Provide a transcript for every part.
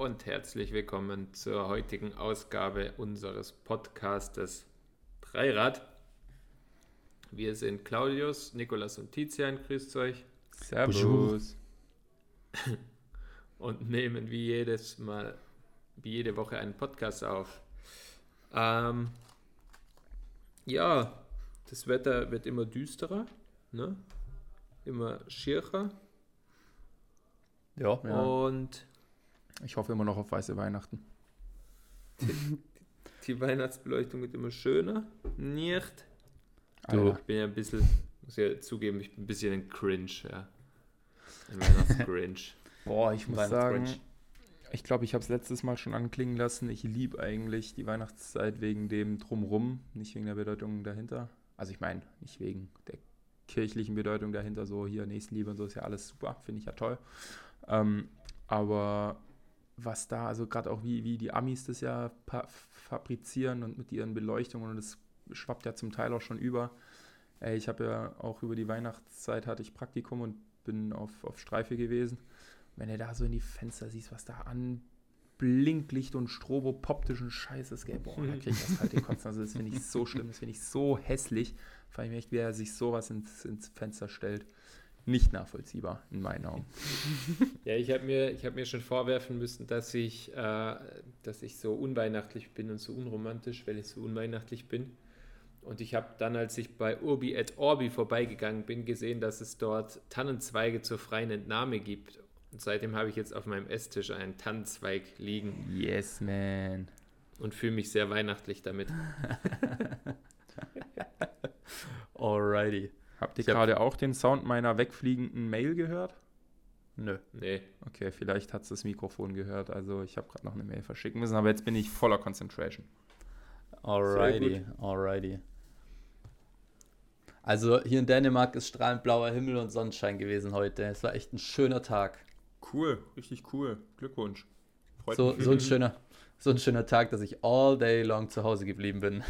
Und herzlich willkommen zur heutigen Ausgabe unseres Podcastes Dreirad. Wir sind Claudius, Nikolas und Tizian. Grüßt euch. Servus. Und nehmen wie jedes Mal, wie jede Woche einen Podcast auf. Ähm, ja, das Wetter wird immer düsterer, ne? immer schierer. Ja, Und ich hoffe immer noch auf weiße Weihnachten. die Weihnachtsbeleuchtung wird immer schöner. Nicht? Du. Ich bin ja ein bisschen, muss ja zugeben, ich bin ein bisschen ein Cringe, ja. Ein Weihnachtscringe. Boah, ich muss sagen, ich glaube, ich habe es letztes Mal schon anklingen lassen. Ich liebe eigentlich die Weihnachtszeit wegen dem Drumrum, nicht wegen der Bedeutung dahinter. Also ich meine, nicht wegen der kirchlichen Bedeutung dahinter, so hier Nächstenliebe und so ist ja alles super, finde ich ja toll. Ähm, aber was da, also gerade auch wie, wie die Amis das ja fabrizieren und mit ihren Beleuchtungen und das schwappt ja zum Teil auch schon über. Ey, ich habe ja auch über die Weihnachtszeit hatte ich Praktikum und bin auf, auf Streife gewesen. Wenn du da so in die Fenster siehst, was da an Blinklicht und strobopoptischen Scheiß ist, gell, boah, da krieg ich das halt den Kotzen. Also das finde ich so schlimm, das finde ich so hässlich. Vor allem echt, wie er sich sowas ins, ins Fenster stellt. Nicht nachvollziehbar, in meinen Augen. Ja, ich habe mir, ich hab mir schon vorwerfen müssen, dass ich, äh, dass ich so unweihnachtlich bin und so unromantisch, weil ich so unweihnachtlich bin. Und ich habe dann, als ich bei Urbi et Orbi vorbeigegangen bin, gesehen, dass es dort Tannenzweige zur freien Entnahme gibt. Und seitdem habe ich jetzt auf meinem Esstisch einen Tannenzweig liegen Yes, man. und fühle mich sehr weihnachtlich damit. Alrighty. Habt ihr Ich hab- gerade auch den Sound meiner wegfliegenden Mail gehört? Nö. Nee, Okay, vielleicht hat es das Mikrofon gehört. Also ich habe gerade noch eine Mail verschicken müssen, aber jetzt bin ich voller Concentration. Alrighty. Alrighty. Also hier in Dänemark ist strahlend blauer Himmel und Sonnenschein gewesen heute. Es war echt ein schöner Tag. Cool, richtig cool. Glückwunsch. Freut So, mich. so, ein schöner, so ein schöner Tag, dass ich all day long zu Hause geblieben bin.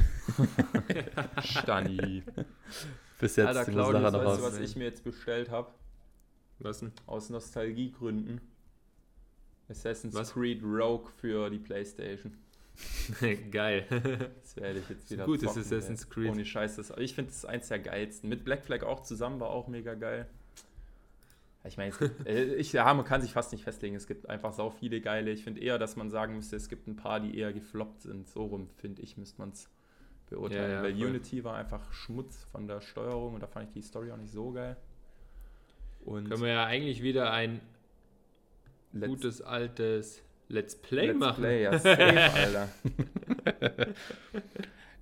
Stani. Bis jetzt Alter, Claudius, weißt du, was ich mir jetzt bestellt habe? was denn? Aus Nostalgiegründen. Assassin's Was? Creed Rogue für die Playstation. Geil. Das werde ich jetzt So wieder gut ist zocken, Assassin's ey. Creed. Ohne Scheiß. Das, ich finde das eins der geilsten. Mit Black Flag auch zusammen war auch mega geil. Ich meine, es gibt- äh, ich, ja, man kann sich fast nicht festlegen. Es gibt einfach sau viele geile. Ich finde eher, dass man sagen müsste, es gibt ein paar, die eher gefloppt sind. So rum, finde ich, müsste man es beurteilen. Ja, ja, Weil voll. Unity war einfach Schmutz von der Steuerung und da fand ich die Story auch nicht so geil. Und Können wir ja eigentlich wieder ein Let's- gutes altes Let's Play Let's machen. Play, ja, safe, Alter.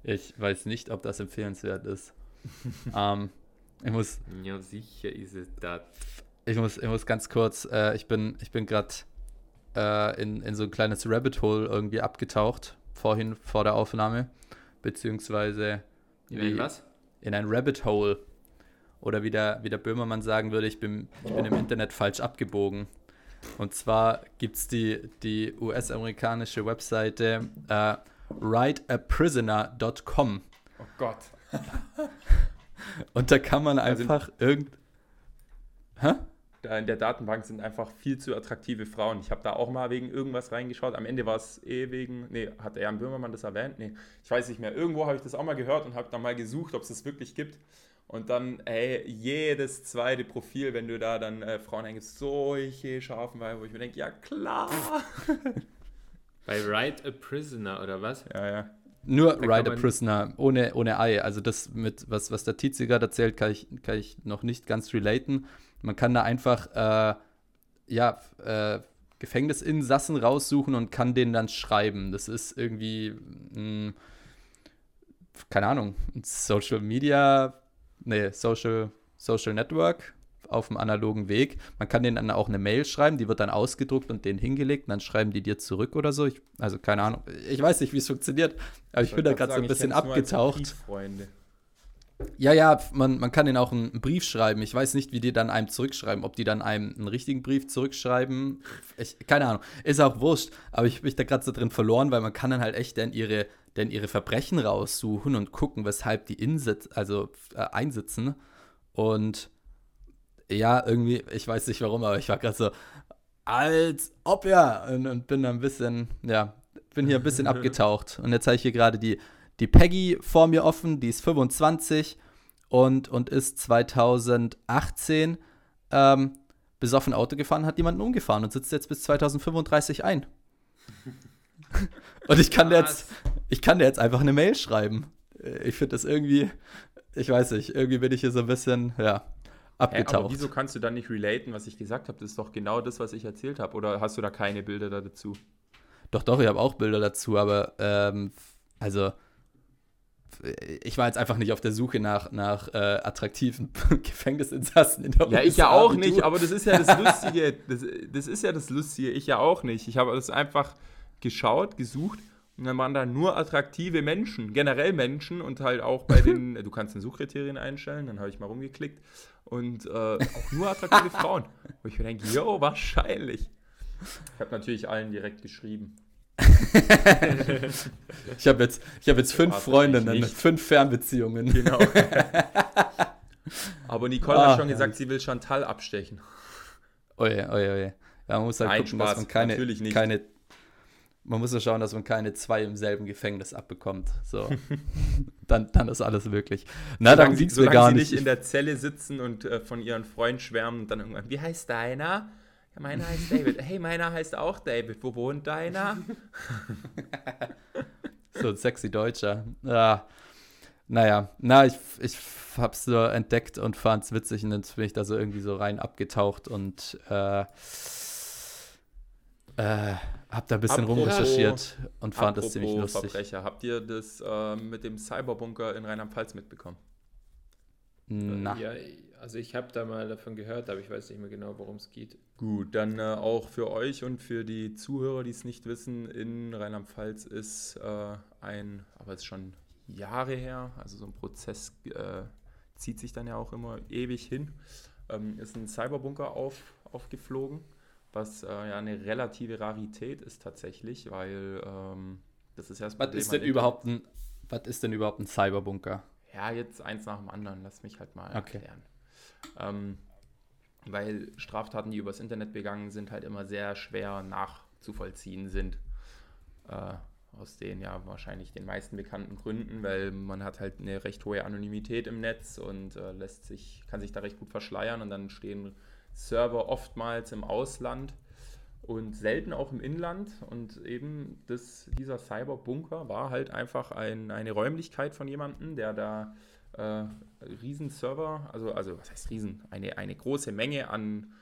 Ich weiß nicht, ob das empfehlenswert ist. ähm, ich muss Ja, sicher ist es das. Ich muss, ich muss ganz kurz, äh, ich bin, ich bin gerade äh, in, in so ein kleines Rabbit Hole irgendwie abgetaucht, vorhin vor der Aufnahme, beziehungsweise In wie- ein was? in ein Rabbit Hole. Oder wie der, wie der Böhmermann sagen würde, ich bin, ich bin im Internet falsch abgebogen. Und zwar gibt es die, die US-amerikanische Webseite äh, writeaprisoner.com. Oh Gott. Und da kann man Also- einfach irgend. Hä? Da in der Datenbank sind einfach viel zu attraktive Frauen. Ich habe da auch mal wegen irgendwas reingeschaut. Am Ende war es eh wegen, nee, hat der Jan Böhmermann das erwähnt? Nee, ich weiß nicht mehr. Irgendwo habe ich das auch mal gehört und habe dann mal gesucht, ob es das wirklich gibt. Und dann, ey, jedes zweite Profil, wenn du da dann äh, Frauen eingibst, solche scharfen Weiber, wo ich mir denke, ja klar. Bei Write a Prisoner oder was? Ja, ja. Nur kann Ride a Prisoner, ohne, ohne Ei. Also das mit, was, was der Tizi gerade erzählt, kann ich, kann ich noch nicht ganz relaten. Man kann da einfach, äh, ja, äh, Gefängnisinsassen raussuchen und kann denen dann schreiben. Das ist irgendwie, mh, keine Ahnung, Social Media, nee, Social, Social Network auf dem analogen Weg. Man kann denen dann auch eine Mail schreiben, die wird dann ausgedruckt und denen hingelegt und dann schreiben die dir zurück oder so. Ich, also keine Ahnung. Ich weiß nicht, wie es funktioniert, aber ich bin da gerade so ein ich bisschen abgetaucht. Ja, ja, man, man kann denen auch einen Brief schreiben. Ich weiß nicht, wie die dann einem zurückschreiben. Ob die dann einem einen richtigen Brief zurückschreiben. Ich, keine Ahnung. Ist auch wurscht. Aber ich habe mich da gerade so drin verloren, weil man kann dann halt echt dann ihre, dann ihre Verbrechen raussuchen und gucken, weshalb die insitz, also, äh, einsitzen. Und ja, irgendwie, ich weiß nicht warum, aber ich war gerade so, als ob ja. Und, und bin ein bisschen, ja, bin hier ein bisschen abgetaucht. Und jetzt habe ich hier gerade die, die Peggy vor mir offen, die ist 25 und, und ist 2018 ähm, besoffen Auto gefahren, hat jemanden umgefahren und sitzt jetzt bis 2035 ein. und ich kann dir jetzt, ich kann dir jetzt einfach eine Mail schreiben. Ich finde das irgendwie, ich weiß nicht, irgendwie bin ich hier so ein bisschen, ja, abgetaucht. Hey, aber wieso kannst du dann nicht relaten, was ich gesagt habe? Das ist doch genau das, was ich erzählt habe. Oder hast du da keine Bilder dazu? Doch, doch, ich habe auch Bilder dazu, aber ähm, also ich war jetzt einfach nicht auf der Suche nach, nach äh, attraktiven Gefängnisinsassen in der Ja, USA, ich ja auch nicht, aber das ist ja das Lustige. Das, das ist ja das Lustige, ich ja auch nicht. Ich habe das einfach geschaut, gesucht und dann waren da nur attraktive Menschen, generell Menschen und halt auch bei den, du kannst den Suchkriterien einstellen, dann habe ich mal rumgeklickt und äh, auch nur attraktive Frauen. Wo ich mir denke, yo, wahrscheinlich. Ich habe natürlich allen direkt geschrieben. Ich habe jetzt, hab jetzt fünf Freundinnen, fünf Fernbeziehungen. Genau. Aber Nicole ah, hat schon gesagt, sie will Chantal abstechen. Oje, oje, oje. Ja, man muss halt Nein, gucken, Spaß, dass man keine, natürlich nicht. keine man muss ja schauen, dass man keine zwei im selben Gefängnis abbekommt. So. dann, dann ist alles wirklich. Na, solange dann liegt es mir gar sie nicht. in der Zelle sitzen und äh, von ihren Freunden schwärmen und dann irgendwann, wie heißt deiner? Meiner heißt David. Hey, meiner heißt auch David. Wo wohnt deiner? so ein sexy Deutscher. Ja. Naja, na, ich, ich hab's so entdeckt und fand's witzig und dann bin ich da so irgendwie so rein abgetaucht und äh, äh, hab da ein bisschen apropos, rumrecherchiert und fand das ziemlich lustig. Verbrecher. Habt ihr das äh, mit dem Cyberbunker in Rheinland-Pfalz mitbekommen? Na. Ja, also ich habe da mal davon gehört, aber ich weiß nicht mehr genau, worum es geht. Gut, dann äh, auch für euch und für die Zuhörer, die es nicht wissen, in Rheinland-Pfalz ist äh, ein, aber es ist schon Jahre her, also so ein Prozess äh, zieht sich dann ja auch immer ewig hin, ähm, ist ein Cyberbunker auf, aufgeflogen was äh, ja eine relative Rarität ist tatsächlich, weil ähm, das ist ja das was ist denn überhaupt ein Was ist denn überhaupt ein Cyberbunker? Ja, jetzt eins nach dem anderen, lass mich halt mal okay. erklären. Ähm, weil Straftaten, die übers Internet begangen sind, halt immer sehr schwer nachzuvollziehen sind. Äh, aus den ja wahrscheinlich den meisten bekannten Gründen, weil man hat halt eine recht hohe Anonymität im Netz und äh, lässt sich, kann sich da recht gut verschleiern und dann stehen Server oftmals im Ausland und selten auch im Inland. Und eben das, dieser Cyberbunker war halt einfach ein, eine Räumlichkeit von jemandem, der da äh, Riesenserver, also, also was heißt Riesen, eine, eine große Menge an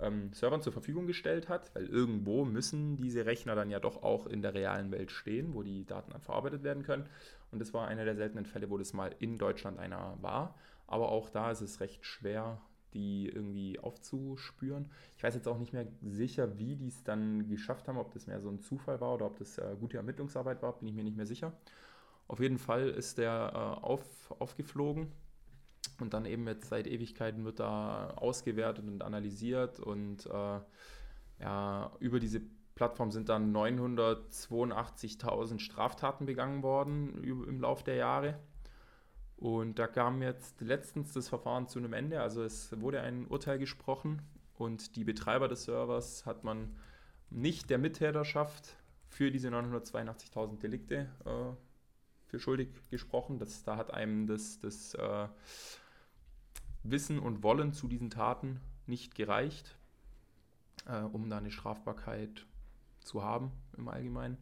ähm, Servern zur Verfügung gestellt hat, weil irgendwo müssen diese Rechner dann ja doch auch in der realen Welt stehen, wo die Daten dann verarbeitet werden können. Und das war einer der seltenen Fälle, wo das mal in Deutschland einer war. Aber auch da ist es recht schwer, die irgendwie aufzuspüren. Ich weiß jetzt auch nicht mehr sicher, wie die es dann geschafft haben, ob das mehr so ein Zufall war oder ob das äh, gute Ermittlungsarbeit war, bin ich mir nicht mehr sicher. Auf jeden Fall ist der äh, auf, aufgeflogen und dann eben jetzt seit Ewigkeiten wird da ausgewertet und analysiert und äh, ja, über diese Plattform sind dann 982.000 Straftaten begangen worden im Laufe der Jahre. Und da kam jetzt letztens das Verfahren zu einem Ende. Also es wurde ein Urteil gesprochen und die Betreiber des Servers hat man nicht der Mittäterschaft für diese 982.000 Delikte äh, für schuldig gesprochen. Das, da hat einem das, das äh, Wissen und Wollen zu diesen Taten nicht gereicht, äh, um da eine Strafbarkeit zu haben im Allgemeinen.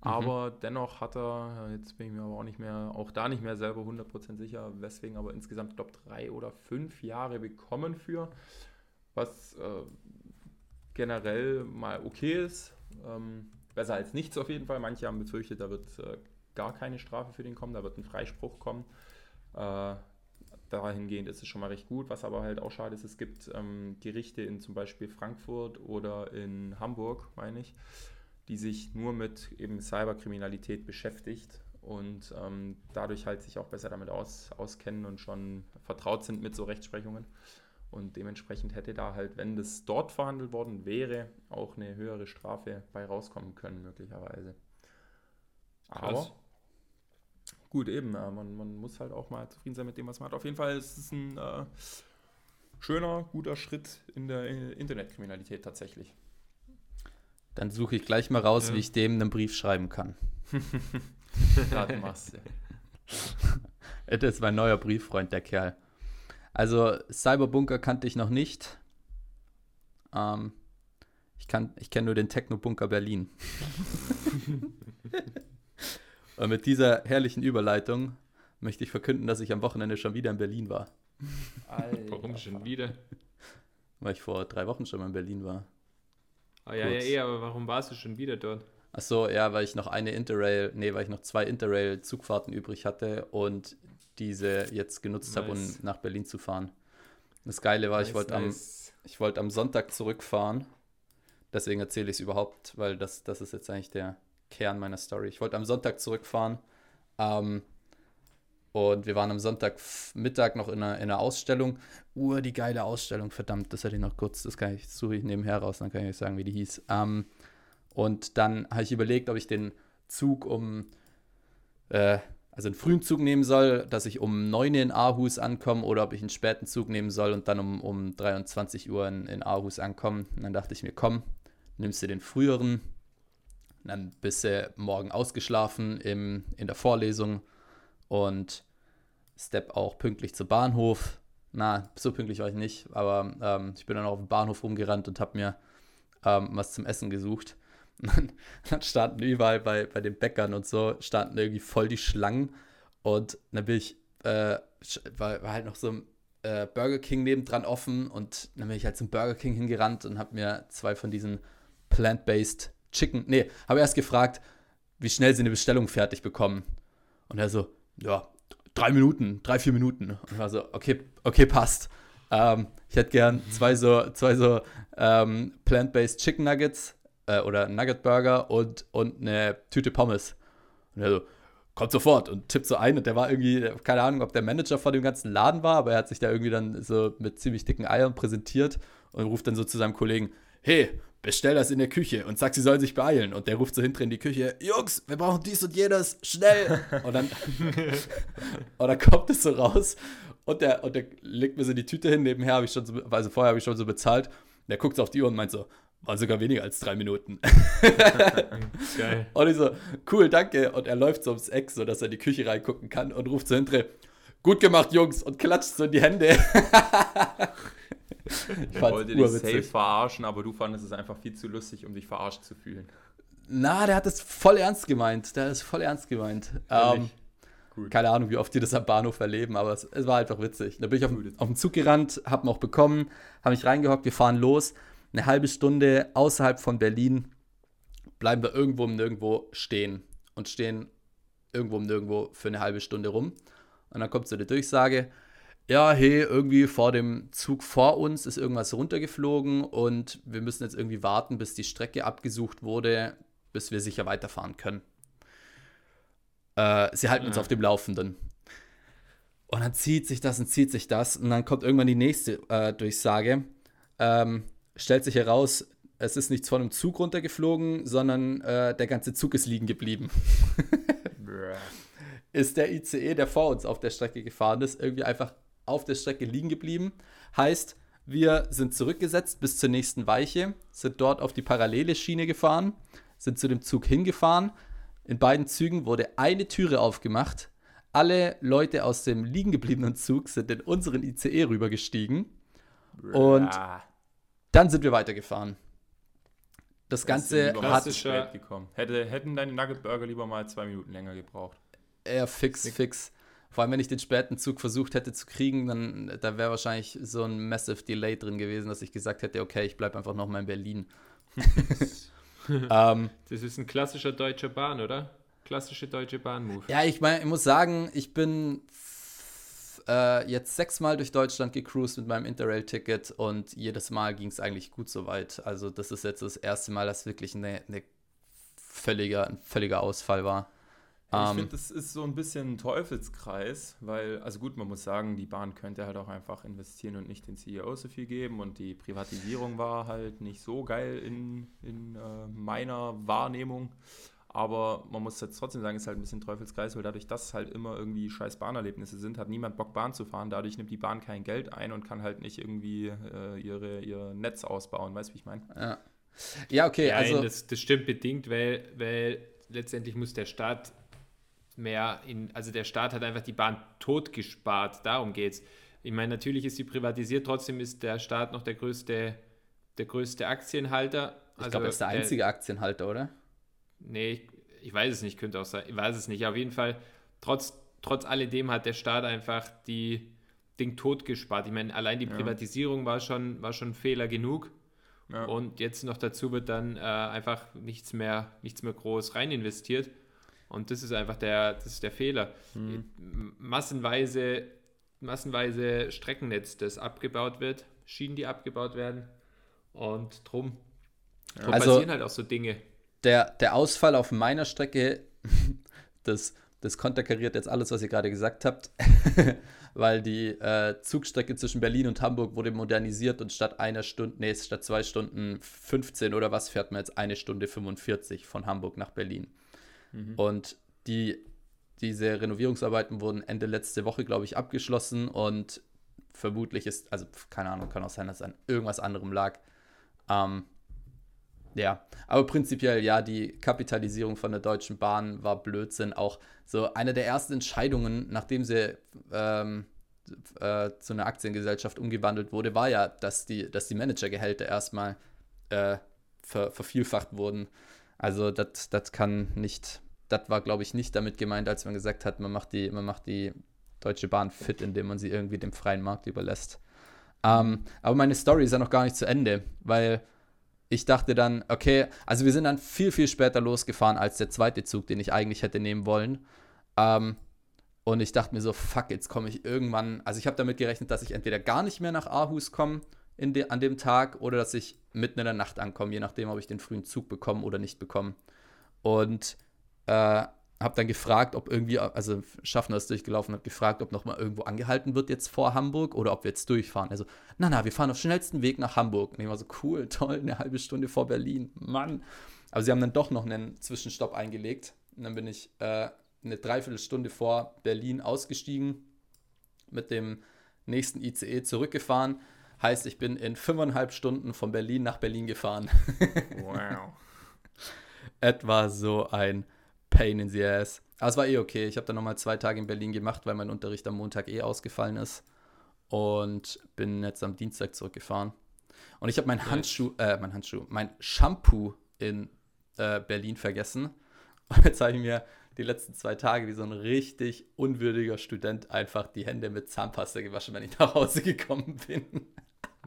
Mhm. Aber dennoch hat er, jetzt bin ich mir aber auch nicht mehr, auch da nicht mehr selber 100% sicher, weswegen aber insgesamt, glaube drei oder fünf Jahre bekommen für, was äh, generell mal okay ist. Ähm, besser als nichts auf jeden Fall. Manche haben befürchtet, da wird äh, gar keine Strafe für den kommen, da wird ein Freispruch kommen. Äh, dahingehend ist es schon mal recht gut. Was aber halt auch schade ist, es gibt ähm, Gerichte in zum Beispiel Frankfurt oder in Hamburg, meine ich, die sich nur mit eben Cyberkriminalität beschäftigt und ähm, dadurch halt sich auch besser damit aus, auskennen und schon vertraut sind mit so Rechtsprechungen. Und dementsprechend hätte da halt, wenn das dort verhandelt worden wäre, auch eine höhere Strafe bei rauskommen können, möglicherweise. Aber Krass. gut, eben, äh, man, man muss halt auch mal zufrieden sein mit dem, was man hat. Auf jeden Fall ist es ein äh, schöner, guter Schritt in der Internetkriminalität tatsächlich. Dann suche ich gleich mal raus, Ja. wie ich dem einen Brief schreiben kann. Das machst du. Das ist mein neuer Brieffreund, der Kerl. Also Cyberbunker kannte ich noch nicht. Ähm, ich kann, ich kenne nur den Technobunker Berlin. Und mit dieser herrlichen Überleitung möchte ich verkünden, dass ich am Wochenende schon wieder in Berlin war. Warum schon wieder? Weil ich vor drei Wochen schon mal in Berlin war. Ah, ja, ja, Kurz. eh, aber warum warst du schon wieder dort? Ach so, ja, weil ich noch eine Interrail, nee, weil ich noch zwei Interrail-Zugfahrten übrig hatte und diese jetzt genutzt habe, Nice. um nach Berlin zu fahren. Das Geile war, ich Nice, wollte am, nice. ich wollte am Sonntag zurückfahren. Deswegen erzähle ich es überhaupt, weil das, das ist jetzt eigentlich der Kern meiner Story. Ich wollte am Sonntag zurückfahren. Ähm, und wir waren am Sonntagmittag noch in einer, in einer Ausstellung. Uh, die geile Ausstellung, verdammt, das hätte ich noch kurz, das kann ich, suche ich nebenher raus, dann kann ich euch sagen, wie die hieß. Ähm, und dann habe ich überlegt, ob ich den Zug um, äh, also einen frühen Zug nehmen soll, dass ich um 9 in Aarhus ankomme oder ob ich einen späten Zug nehmen soll und dann um, um 23 Uhr in, in Aarhus ankomme. Und dann dachte ich mir, komm, nimmst du den früheren, dann bist du morgen ausgeschlafen im, in der Vorlesung und step auch pünktlich zum Bahnhof. Na, so pünktlich war ich nicht, aber ähm, ich bin dann auch auf dem Bahnhof rumgerannt und habe mir ähm, was zum Essen gesucht. Dann, standen überall bei, bei den Bäckern und so, standen irgendwie voll die Schlangen. Und dann bin ich, äh, war, war halt noch so ein äh, Burger King nebendran offen und dann bin ich halt zum Burger King hingerannt und habe mir zwei von diesen Plant-Based Chicken, nee, habe erst gefragt, wie schnell sie eine Bestellung fertig bekommen. Und er so, ja, drei Minuten, drei, vier Minuten. Und war so, okay, okay, passt. Ähm, ich hätte gern zwei so, zwei so ähm, Plant-Based Chicken Nuggets äh, oder Nugget Burger und, und eine Tüte Pommes. Und er so, kommt sofort und tippt so ein. Und der war irgendwie, keine Ahnung, ob der Manager von dem ganzen Laden war, aber er hat sich da irgendwie dann so mit ziemlich dicken Eiern präsentiert und ruft dann so zu seinem Kollegen, hey, bestell das in der Küche und sag, sie sollen sich beeilen. Und der ruft so hinter in die Küche, Jungs, wir brauchen dies und jenes, schnell. Und dann, und dann kommt es so raus und der, und der legt mir so die Tüte hin. Nebenher habe ich schon so, also vorher habe ich schon so bezahlt. Und der guckt so auf die Uhr und meint so, war sogar weniger als drei Minuten. Geil. Und ich so, cool, danke. Und er läuft so ums Eck, so dass er in die Küche reingucken kann und ruft so hinterher, gut gemacht, Jungs, und klatscht so in die Hände. ich wollte dich safe verarschen, aber du fandest es einfach viel zu lustig, um dich verarscht zu fühlen. Na, der hat das voll ernst gemeint. Der hat es voll ernst gemeint. Ähm? Gut. keine Ahnung, wie oft die das am Bahnhof erleben, aber es, es war einfach witzig. Da bin ich auf, auf den Zug gerannt, hab ihn auch bekommen, habe mich reingehockt, wir fahren los. Eine halbe Stunde außerhalb von Berlin bleiben wir irgendwo um nirgendwo stehen und stehen irgendwo um nirgendwo für eine halbe Stunde rum. Und dann kommt so eine Durchsage, ja, hey, irgendwie vor dem Zug vor uns ist irgendwas runtergeflogen und wir müssen jetzt irgendwie warten, bis die Strecke abgesucht wurde, bis wir sicher weiterfahren können. Äh, sie halten uns Ah. auf dem Laufenden. Und dann zieht sich das und zieht sich das und dann kommt irgendwann die nächste äh, Durchsage. Ähm, stellt sich heraus, es ist nichts von einem Zug runtergeflogen, sondern äh, der ganze Zug ist liegen geblieben. Ist der ICE, der vor uns auf der Strecke gefahren ist, irgendwie einfach auf der Strecke liegen geblieben. Heißt, wir sind zurückgesetzt bis zur nächsten Weiche, sind dort auf die parallele Schiene gefahren, sind zu dem Zug hingefahren. In beiden Zügen wurde eine Türe aufgemacht. Alle Leute aus dem liegen gebliebenen Zug sind in unseren ICE rübergestiegen. Und-. Dann sind wir weitergefahren. Das Ganze hat. Hätte, hätten deine Nugget Burger lieber mal zwei Minuten länger gebraucht. Eher fix, fix. Vor allem, wenn ich den späten Zug versucht hätte zu kriegen, dann da wäre wahrscheinlich so ein massive Delay drin gewesen, dass ich gesagt hätte, okay, ich bleibe einfach nochmal in Berlin. ähm, Das ist ein klassischer deutscher Bahn, oder? Klassische deutsche Bahn-Move. ja, ich meine, ich muss sagen, ich bin äh, jetzt sechsmal durch Deutschland gecruised mit meinem Interrail-Ticket und jedes Mal ging es eigentlich gut soweit. Also das ist jetzt das erste Mal, dass wirklich eine, eine völliger, ein völliger Ausfall war. Ich Ähm, finde, das ist so ein bisschen ein Teufelskreis, weil, also gut, man muss sagen, die Bahn könnte halt auch einfach investieren und nicht den CEO so viel geben und die Privatisierung war halt nicht so geil in, in äh, meiner Wahrnehmung. Aber man muss jetzt trotzdem sagen, es ist halt ein bisschen Teufelskreis, weil dadurch, dass halt immer irgendwie scheiß Bahnerlebnisse sind, hat niemand Bock, Bahn zu fahren. Dadurch nimmt die Bahn kein Geld ein und kann halt nicht irgendwie äh, ihre, ihr Netz ausbauen. Weißt du, wie ich meine? Ja. Ja, okay, Ja, also das, das stimmt bedingt, weil, weil letztendlich muss der Staat mehr in, also der Staat hat einfach die Bahn totgespart, darum geht's. Ich meine, natürlich ist sie privatisiert, trotzdem ist der Staat noch der größte, der größte Aktienhalter. ich Also glaube, er ist der einzige Aktienhalter, oder? Nee, ich, ich weiß es nicht, könnte auch sein. Ich weiß es nicht. Auf jeden Fall, trotz, trotz alledem hat der Staat einfach die Ding totgespart. Ich meine, allein die Ja. Privatisierung war schon, war schon Fehler genug. Ja. Und jetzt noch dazu wird dann äh, einfach nichts mehr, nichts mehr groß rein investiert. Und das ist einfach der, das ist der Fehler. Hm. M- Massenweise, massenweise Streckennetz, das abgebaut wird, Schienen, die abgebaut werden. Und drum, drum Also- passieren halt auch so Dinge. Der, der Ausfall auf meiner Strecke, das, das konterkariert jetzt alles, was ihr gerade gesagt habt, weil die äh, Zugstrecke zwischen Berlin und Hamburg wurde modernisiert und statt einer Stunde, nee, statt zwei Stunden 15 oder was, fährt man jetzt eine Stunde 45 von Hamburg nach Berlin. Und die, diese Renovierungsarbeiten wurden Ende letzte Woche, glaube ich, abgeschlossen und vermutlich ist, also keine Ahnung, kann auch sein, dass es an irgendwas anderem lag. Ähm, ja, aber prinzipiell ja, die Kapitalisierung von der Deutschen Bahn war Blödsinn. Auch so eine der ersten Entscheidungen, nachdem sie ähm, äh, zu einer Aktiengesellschaft umgewandelt wurde, war ja, dass die, dass die Managergehälter erstmal äh, ver, vervielfacht wurden. Also das das kann nicht, das war glaube ich nicht damit gemeint, als man gesagt hat, man macht die, man macht die Deutsche Bahn fit, indem man sie irgendwie dem freien Markt überlässt. Ähm, aber meine Story ist ja noch gar nicht zu Ende, weil ich dachte dann, okay, also wir sind dann viel, viel später losgefahren als der zweite Zug, den ich eigentlich hätte nehmen wollen. Ähm, und ich dachte mir so, fuck, jetzt komme ich irgendwann, also ich habe damit gerechnet, dass ich entweder gar nicht mehr nach Aarhus komme de, an dem Tag oder dass ich mitten in der Nacht ankomme, je nachdem, ob ich den frühen Zug bekomme oder nicht bekomme. Und äh, habe dann gefragt, ob irgendwie, also Schaffner ist durchgelaufen, hat gefragt, ob nochmal irgendwo angehalten wird jetzt vor Hamburg oder ob wir jetzt durchfahren. Also, na, na, wir fahren auf schnellsten Weg nach Hamburg. Und ich war so, cool, toll, eine halbe Stunde vor Berlin, Mann. Aber sie haben dann doch noch einen Zwischenstopp eingelegt. Und dann bin ich äh, eine Dreiviertelstunde vor Berlin ausgestiegen, mit dem nächsten ICE zurückgefahren. Heißt, ich bin in fünfeinhalb Stunden von Berlin nach Berlin gefahren. Wow. Etwa so ein Pain in the Ass. Aber es war eh okay. Ich habe dann nochmal zwei Tage in Berlin gemacht, weil mein Unterricht am Montag eh ausgefallen ist. Und bin jetzt am Dienstag zurückgefahren. Und ich habe mein. Handschuh, äh, mein Handschuh, mein Shampoo in äh, Berlin vergessen. Und jetzt habe ich mir die letzten zwei Tage wie so ein richtig unwürdiger Student einfach die Hände mit Zahnpasta gewaschen, wenn ich nach Hause gekommen bin.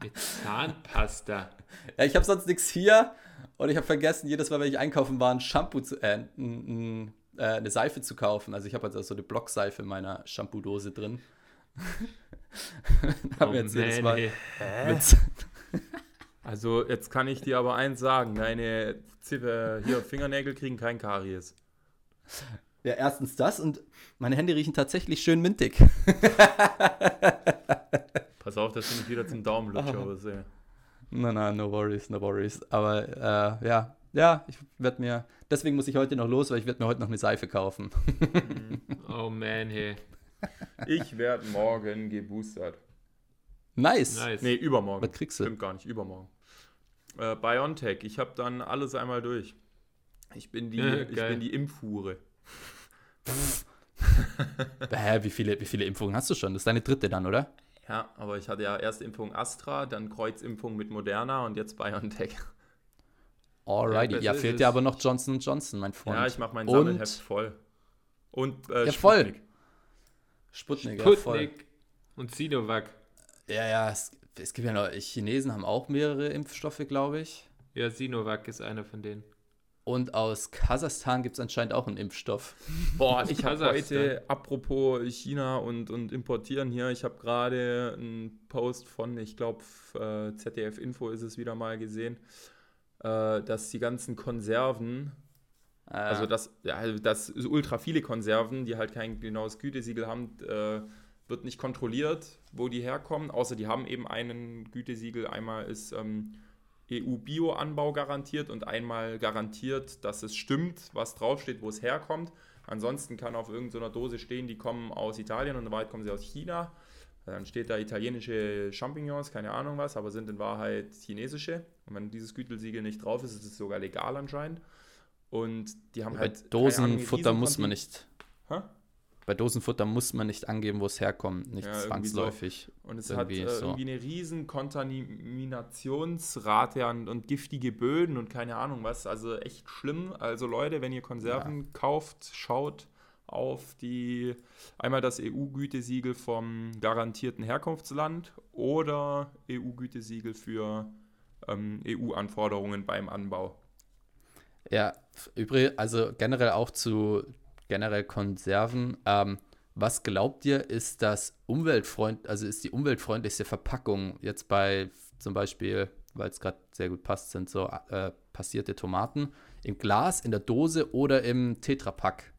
Mit Zahnpasta. Ja, ich habe sonst nichts hier und ich habe vergessen, jedes Mal, wenn ich einkaufen war, ein Shampoo zu, äh, n, n, äh, eine Seife zu kaufen. Also ich habe also so eine Blockseife in meiner Shampoo-Dose drin. Oh jetzt jedes Mal Also, jetzt kann ich dir aber eins sagen: Deine Ziffer, hier, Fingernägel kriegen kein Karies. ja, erstens das und meine Hände riechen tatsächlich schön mintig. Pass auf, dass du nicht wieder zum Daumenlutscher oder so. Na, na, no worries, no worries. Aber äh, ja, ja, ich werde mir, deswegen muss ich heute noch los, weil ich werde mir heute noch eine Seife kaufen. Oh man, hey. Ich werde morgen geboostert. Nice. Nice. Nee, übermorgen. Was kriegst du? Stimmt gar nicht, übermorgen. Äh, BioNTech, ich habe dann alles einmal durch. Ich bin die, Ja, ich bin die Impfhure. Hä, wie viele, wie viele Impfungen hast du schon? Das ist deine dritte dann, oder? Ja, aber ich hatte ja erste Impfung Astra, dann Kreuzimpfung mit Moderna und jetzt BioNTech. Alrighty. Ja, ist fehlt dir aber noch Johnson Johnson, mein Freund. Ja, ich mache mein Und- Sammelheft voll. Und äh, Ja, voll. Sputnik. Sputnik, ja, voll. Und Sinovac. Ja, ja, es, es gibt ja noch, Chinesen haben auch mehrere Impfstoffe, glaube ich. Ja, Sinovac ist einer von denen. Und aus Kasachstan gibt es anscheinend auch einen Impfstoff. Boah, ich habe heute, apropos China und, und Importieren hier, ich habe gerade einen Post von, ich glaube, äh, ZDF Info ist es wieder mal gesehen, äh, dass die ganzen Konserven, Äh, also das, ja, also das so ultra viele Konserven, die halt kein genaues Gütesiegel haben, äh, wird nicht kontrolliert, wo die herkommen, außer die haben eben einen Gütesiegel. Einmal ist ähm, EU-Bio-Anbau garantiert und einmal garantiert, dass es stimmt, was draufsteht, wo es herkommt. Ansonsten kann auf irgendeiner Dose stehen, die kommen aus Italien und in Wahrheit kommen sie aus China. Dann steht da italienische Champignons, keine Ahnung was, aber sind in Wahrheit chinesische. Und wenn dieses Gütesiegel nicht drauf ist, ist es sogar legal anscheinend. Und die haben Bei halt. Dosenfutter muss man nicht. Hä? Bei Dosenfutter muss man nicht angeben, wo es herkommt. Nicht Ja, zwangsläufig. Und es Irgendwie hat äh, so. irgendwie eine riesen Kontaminationsrate an, und giftige Böden und keine Ahnung was. Also echt schlimm. Also Leute, wenn ihr Konserven kauft, schaut auf die einmal das EU-Gütesiegel vom garantierten Herkunftsland oder EU-Gütesiegel für ähm, EU-Anforderungen beim Anbau. Ja, übrigens, also generell auch zu generell Konserven. Ähm, was glaubt ihr, ist das Umweltfreund, also ist die umweltfreundlichste Verpackung jetzt bei zum Beispiel, weil es gerade sehr gut passt, sind so äh, passierte Tomaten im Glas, in der Dose oder im Tetrapack?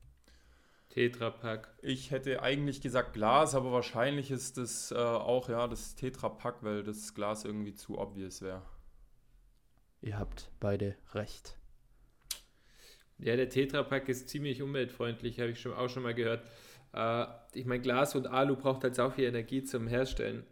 Tetrapack. Ich hätte eigentlich gesagt Glas, aber wahrscheinlich ist das äh, auch ja das Tetra-Pack, weil das Glas irgendwie zu obvious wäre. Ihr habt beide recht. Ja, der Tetrapack ist ziemlich umweltfreundlich, habe ich schon, auch schon mal gehört. Äh, ich meine, Glas und Alu braucht halt sau viel Energie zum Herstellen.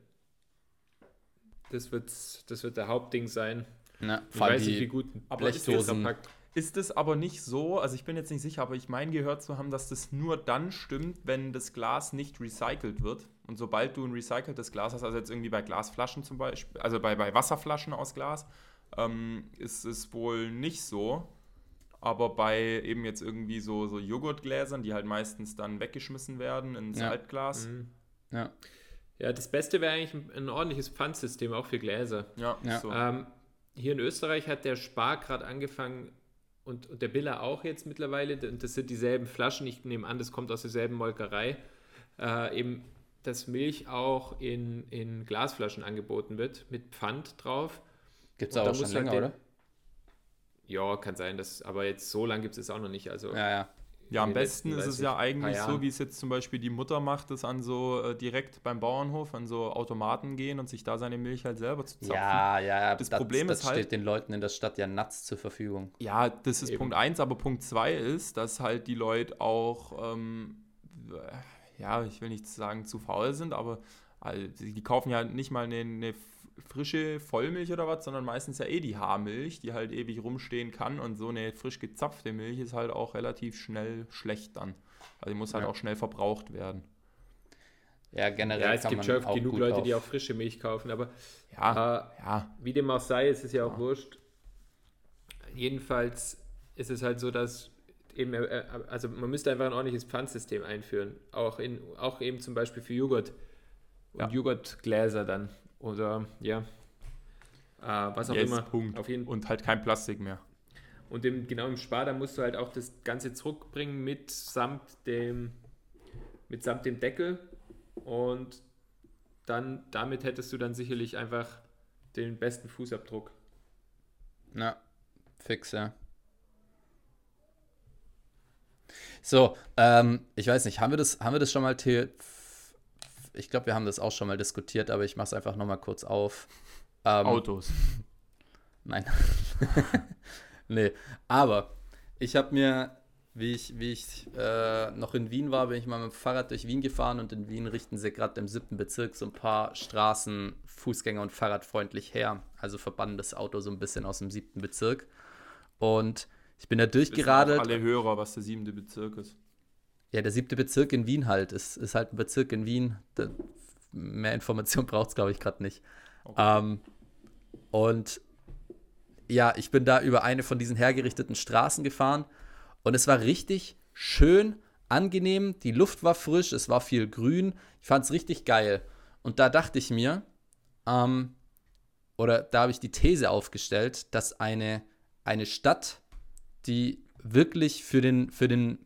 Das wird, das wird der Hauptding sein. Na, Ich vor allem weiß nicht, wie gut ein Aber ist Blechdosen. Tetrapack Ist es aber nicht so, also ich bin jetzt nicht sicher, aber ich meine gehört zu haben, dass das nur dann stimmt, wenn das Glas nicht recycelt wird. Und sobald du ein recyceltes Glas hast, also jetzt irgendwie bei Glasflaschen zum Beispiel, also bei, bei Wasserflaschen aus Glas, ähm, ist es wohl nicht so. Aber bei eben jetzt irgendwie so, so Joghurtgläsern, die halt meistens dann weggeschmissen werden ins Ja. Altglas. Mhm. Ja, Ja, das Beste wäre eigentlich ein, ein ordentliches Pfandsystem, auch für Gläser. Ja, Ja. so. Ähm, hier in Österreich hat der Spar gerade angefangen und, und der Biller auch jetzt mittlerweile. Und das sind dieselben Flaschen. Ich nehme an, das kommt aus derselben Molkerei. Äh, eben, dass Milch auch in, in Glasflaschen angeboten wird mit Pfand drauf. gibt es auch schon halt länger, den- oder? Ja, kann sein, dass, aber jetzt so lange gibt es es auch noch nicht. Also Ja, ja. Ja, am besten letzten, ist es ja eigentlich so, wie es jetzt zum Beispiel die Mutter macht, das an so äh, direkt beim Bauernhof an so Automaten gehen und sich da seine Milch halt selber zu zapfen. Ja, ja, Das Problem das ist halt- steht den Leuten in der Stadt ja nuts zur Verfügung. Ja, das ist Eben. Punkt 1, aber Punkt 2 ist, dass halt die Leute auch, ähm, ja, ich will nicht sagen zu faul sind, aber also, die kaufen ja nicht mal eine, eine frische Vollmilch oder was, sondern meistens ja eh die Haarmilch, die halt ewig rumstehen kann und so eine frisch gezapfte Milch ist halt auch relativ schnell schlecht dann. Also die muss halt Ja. auch schnell verbraucht werden. Ja, generell ja, es kann gibt man schon auch genug gut Leute, auf, die auch frische Milch kaufen. Aber Ja, äh, ja, wie dem auch sei, ist es ja auch Ja. wurscht. Jedenfalls ist es halt so, dass eben, äh, also man müsste einfach ein ordentliches Pfandsystem einführen. Auch, in, auch eben zum Beispiel für Joghurt und Ja. Joghurtgläser dann. Oder ja, äh, was auch Yes, immer. Punkt. Auf jeden und halt kein Plastik mehr. Und im, genau im Spar, da musst du halt auch das Ganze zurückbringen mit samt dem, mit samt dem Deckel. Und dann, damit hättest du dann sicherlich einfach den besten Fußabdruck. Ja, fix, ja. So, ähm, ich weiß nicht, haben wir das, haben wir das schon mal, the ich glaube, wir haben das auch schon mal diskutiert, aber ich mache es einfach nochmal kurz auf. Ähm, Autos. Nein. nee, aber ich habe mir, wie ich, wie ich äh, noch in Wien war, bin ich mal mit dem Fahrrad durch Wien gefahren und in Wien richten sie gerade im siebten Bezirk so ein paar Straßen fußgänger- und fahrradfreundlich her. Also verbannen das Auto so ein bisschen aus dem siebten Bezirk. Und ich bin da durchgeradelt. alle Hörer, was der siebte Bezirk ist. Ja, der siebte Bezirk in Wien halt. Ist, ist halt ein Bezirk in Wien. Da, mehr Information braucht es, glaube ich, gerade nicht. Okay. Ähm, und ja, ich bin da über eine von diesen hergerichteten Straßen gefahren und es war richtig schön, angenehm. Die Luft war frisch, es war viel Grün. Ich fand es richtig geil. Und da dachte ich mir, ähm, oder da habe ich die These aufgestellt, dass eine, eine Stadt, die wirklich für den, für den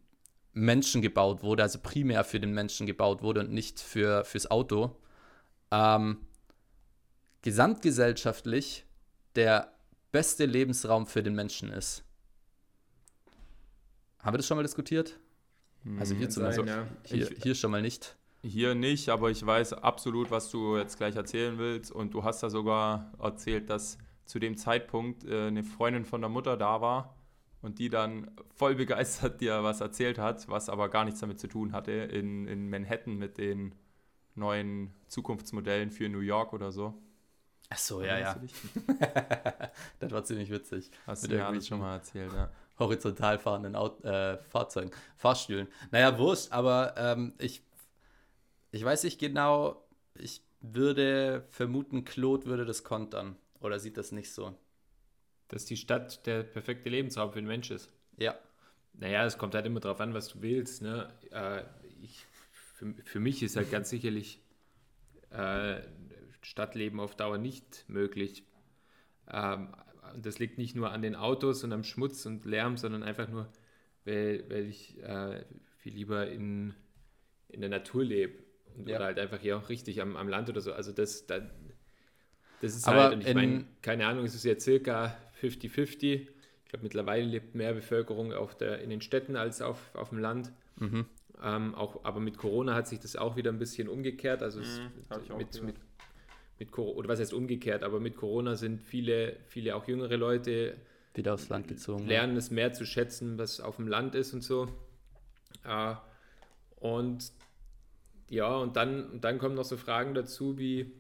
Menschen gebaut wurde, also primär für den Menschen gebaut wurde und nicht für, fürs Auto, ähm, gesamtgesellschaftlich der beste Lebensraum für den Menschen ist. Haben wir das schon mal diskutiert? Also hier sein, ja. Hier, hier schon mal nicht. Hier nicht, aber ich weiß absolut, was du jetzt gleich erzählen willst. Und du hast da sogar erzählt, dass zu dem Zeitpunkt äh, eine Freundin von der Mutter da war und die dann voll begeistert dir was erzählt hat, was aber gar nichts damit zu tun hatte, in, in Manhattan mit den neuen Zukunftsmodellen für New York oder so. Ach so, ja, ja. das war ziemlich witzig. Hast du mir alles schon mal erzählt, ja. Horizontal fahrenden Aut äh, Fahrzeugen, Fahrstühlen. Naja, Wurscht, aber ähm, ich, ich weiß nicht genau, ich würde vermuten, Claude würde das kontern. Oder sieht das nicht so? Dass die Stadt der perfekte Lebensraum für den Mensch ist. Ja. Naja, es kommt halt immer darauf an, was du willst. Ne? Äh, ich, für, für mich ist halt ganz sicherlich äh, Stadtleben auf Dauer nicht möglich. Ähm, das liegt nicht nur an den Autos und am Schmutz und Lärm, sondern einfach nur, weil, weil ich äh, viel lieber in, in der Natur lebe. Und, ja. Oder halt einfach hier auch richtig am, am Land oder so. Also das, das, das ist Aber halt, und ich meine, keine Ahnung, es ist ja circa 50-50. Ich glaube, mittlerweile lebt mehr Bevölkerung auf der, in den Städten als auf, auf dem Land. Mhm. Ähm, auch, aber mit Corona hat sich das auch wieder ein bisschen umgekehrt. Also mhm, es, mit, mit, mit Corona, oder was heißt umgekehrt, aber mit Corona sind viele, viele auch jüngere Leute wieder aufs Land gezogen. Lernen es mehr zu schätzen, was auf dem Land ist und so. Äh, und ja, und dann, und dann kommen noch so Fragen dazu, wie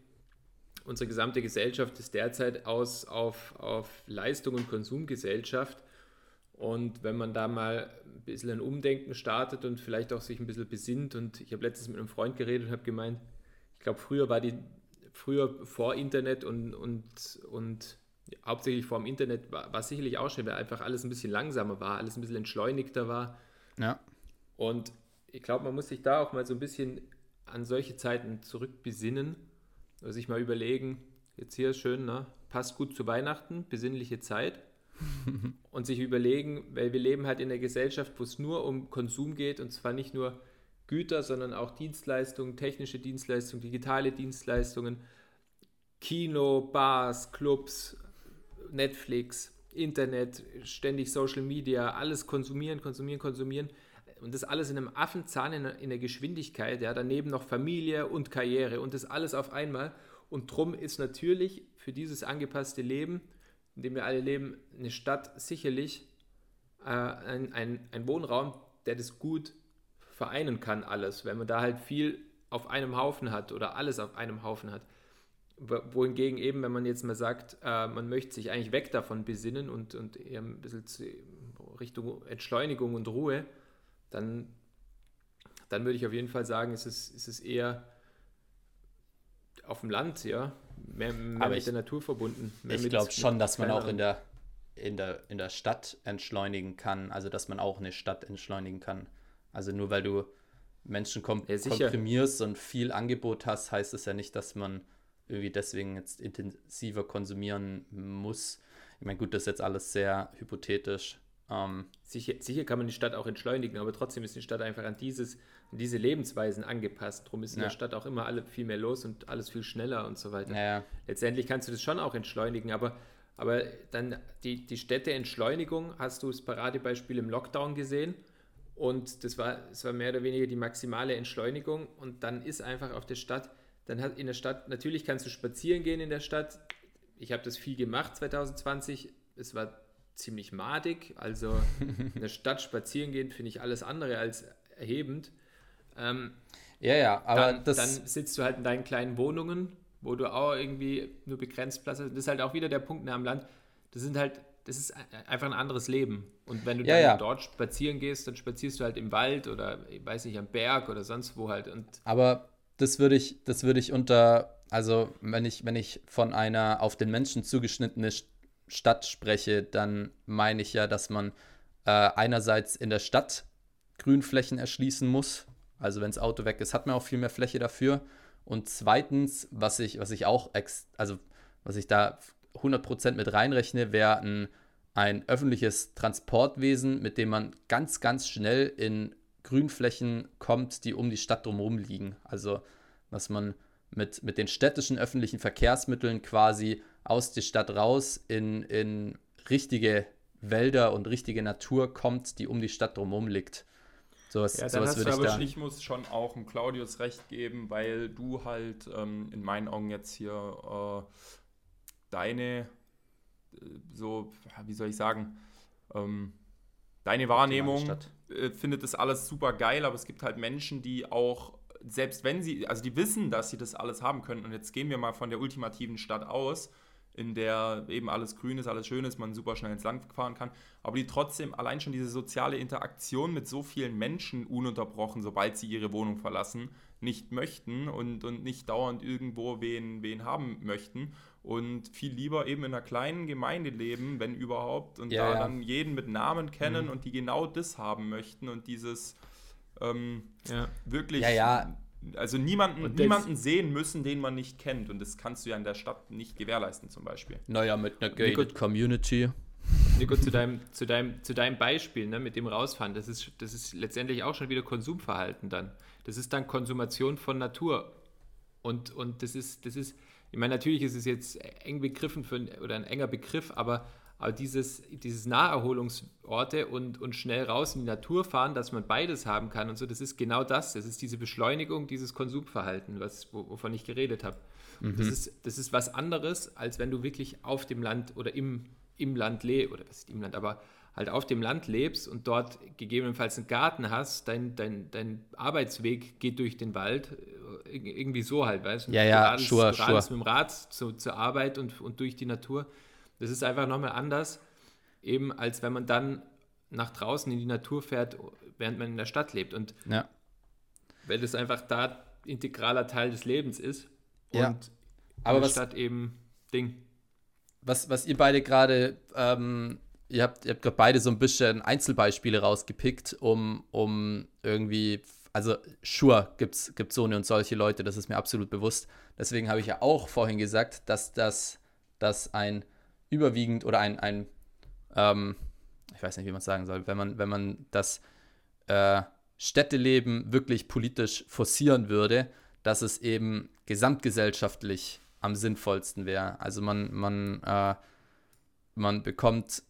unsere gesamte Gesellschaft ist derzeit aus auf, auf Leistung und Konsumgesellschaft. Und wenn man da mal ein bisschen ein Umdenken startet und vielleicht auch sich ein bisschen besinnt, und ich habe letztens mit einem Freund geredet und habe gemeint, ich glaube, früher war die, früher vor Internet und, und, und hauptsächlich vor dem Internet war, war sicherlich auch schön, weil einfach alles ein bisschen langsamer war, alles ein bisschen entschleunigter war. Ja. Und ich glaube, man muss sich da auch mal so ein bisschen an solche Zeiten zurückbesinnen sich mal überlegen, jetzt hier schön, ne? passt gut zu Weihnachten, besinnliche Zeit. und sich überlegen, weil wir leben halt in einer Gesellschaft, wo es nur um Konsum geht und zwar nicht nur Güter, sondern auch Dienstleistungen, technische Dienstleistungen, digitale Dienstleistungen, Kino, Bars, Clubs, Netflix, Internet, ständig Social Media, alles konsumieren, konsumieren, konsumieren. Und das alles in einem Affenzahn, in, in der Geschwindigkeit, ja, daneben noch Familie und Karriere und das alles auf einmal. Und drum ist natürlich für dieses angepasste Leben, in dem wir alle leben, eine Stadt sicherlich äh, ein, ein, ein Wohnraum, der das gut vereinen kann alles, wenn man da halt viel auf einem Haufen hat oder alles auf einem Haufen hat. Wohingegen eben, wenn man jetzt mal sagt, äh, man möchte sich eigentlich weg davon besinnen und, und eher ein bisschen Richtung Entschleunigung und Ruhe, dann, dann würde ich auf jeden Fall sagen, ist es, ist es eher auf dem Land, ja, mehr, mehr mit ich, der Natur verbunden. ich glaube schon, dass man auch in der, in, der, in der Stadt entschleunigen kann, also dass man auch eine Stadt entschleunigen kann. Also nur weil du Menschen kom ja, komprimierst und viel Angebot hast, heißt es ja nicht, dass man irgendwie deswegen jetzt intensiver konsumieren muss. Ich meine, gut, das ist jetzt alles sehr hypothetisch. Ähm, sicher, sicher, kann man die Stadt auch entschleunigen, aber trotzdem ist die Stadt einfach an, dieses, an diese Lebensweisen angepasst. Darum ist in ja. der Stadt auch immer alle viel mehr los und alles viel schneller und so weiter. Ja. Letztendlich kannst du das schon auch entschleunigen, aber, aber dann die, die Städteentschleunigung, hast du das Paradebeispiel im Lockdown gesehen? Und das war, das war mehr oder weniger die maximale Entschleunigung. Und dann ist einfach auf der Stadt, dann hat in der Stadt, natürlich kannst du spazieren gehen in der Stadt. Ich habe das viel gemacht 2020. Es war ziemlich madig. Also in der Stadt spazieren gehen finde ich alles andere als erhebend. Ähm, ja, ja, aber dann, dann, sitzt du halt in deinen kleinen Wohnungen, wo du auch irgendwie nur begrenzt Platz hast. Das ist halt auch wieder der Punkt am Land. Das sind halt das ist einfach ein anderes Leben. Und wenn du ja, dann ja. dort spazieren gehst, dann spazierst du halt im Wald oder, ich weiß nicht, am Berg oder sonst wo halt. Und Aber das würde ich, das würde ich unter, also wenn ich, wenn ich von einer auf den Menschen zugeschnittene Stadt spreche, dann meine ich ja, dass man äh, einerseits in der Stadt Grünflächen erschließen muss. Also wenn das Auto weg ist, hat man auch viel mehr Fläche dafür. Und zweitens, was ich, was ich auch, also was ich da 100% mit reinrechne, wäre ein, ein öffentliches Transportwesen, mit dem man ganz, ganz schnell in Grünflächen kommt, die um die Stadt drumherum liegen. Also, was man mit, mit den städtischen öffentlichen Verkehrsmitteln quasi aus der Stadt raus in, in richtige Wälder und richtige Natur kommt, die um die Stadt drumherum liegt. Sowas, ja, sowas würde ich aber da. Ich muss schon auch dem Claudius recht geben, weil du halt ähm, in meinen Augen jetzt hier äh, deine, äh, so, wie soll ich sagen, ähm, deine Wahrnehmung äh, findet das alles super geil, aber es gibt halt Menschen, die auch selbst wenn sie, also die wissen, dass sie das alles haben können. Und jetzt gehen wir mal von der ultimativen Stadt aus, in der eben alles grün ist, alles schön ist, man super schnell ins Land fahren kann, aber die trotzdem allein schon diese soziale Interaktion mit so vielen Menschen ununterbrochen, sobald sie ihre Wohnung verlassen, nicht möchten und, und nicht dauernd irgendwo wen, wen haben möchten und viel lieber eben in einer kleinen Gemeinde leben, wenn überhaupt, und ja, da ja. dann jeden mit Namen kennen mhm. und die genau das haben möchten und dieses ähm, ja. wirklich ja, also niemanden, niemanden sehen müssen, den man nicht kennt. Und das kannst du ja in der Stadt nicht gewährleisten, zum Beispiel. Naja, mit einer gated Community. Nico, zu deinem, zu deinem, zu deinem Beispiel ne, mit dem Rausfahren, das ist, das ist letztendlich auch schon wieder Konsumverhalten dann. Das ist dann Konsumation von Natur. Und, und das ist, das ist, ich meine, natürlich ist es jetzt eng begriffen für, oder ein enger Begriff, aber aber dieses, dieses Naherholungsorte und, und schnell raus in die Natur fahren, dass man beides haben kann und so, das ist genau das. Das ist diese Beschleunigung, dieses Konsumverhalten, was, wovon ich geredet habe. Mhm. Das, ist, das ist was anderes, als wenn du wirklich auf dem Land oder im, im Land lebst, oder was ist im Land, aber halt auf dem Land lebst und dort gegebenenfalls einen Garten hast, dein, dein, dein Arbeitsweg geht durch den Wald, äh, irgendwie so halt, weißt du? Ja, ja, du sure, sure. mit dem Rad zu, zur Arbeit und, und durch die Natur. Das ist einfach nochmal anders, eben als wenn man dann nach draußen in die Natur fährt, während man in der Stadt lebt. Und ja. weil das einfach da integraler Teil des Lebens ist und ja. Aber in der Stadt eben Ding. Was, was ihr beide gerade, ähm, ihr habt, ihr habt gerade beide so ein bisschen Einzelbeispiele rausgepickt, um, um irgendwie, also sure gibt es so eine und solche Leute, das ist mir absolut bewusst. Deswegen habe ich ja auch vorhin gesagt, dass das dass ein überwiegend oder ein, ein ähm, ich weiß nicht, wie man es sagen soll, wenn man, wenn man das äh, Städteleben wirklich politisch forcieren würde, dass es eben gesamtgesellschaftlich am sinnvollsten wäre. Also man, man, äh, man bekommt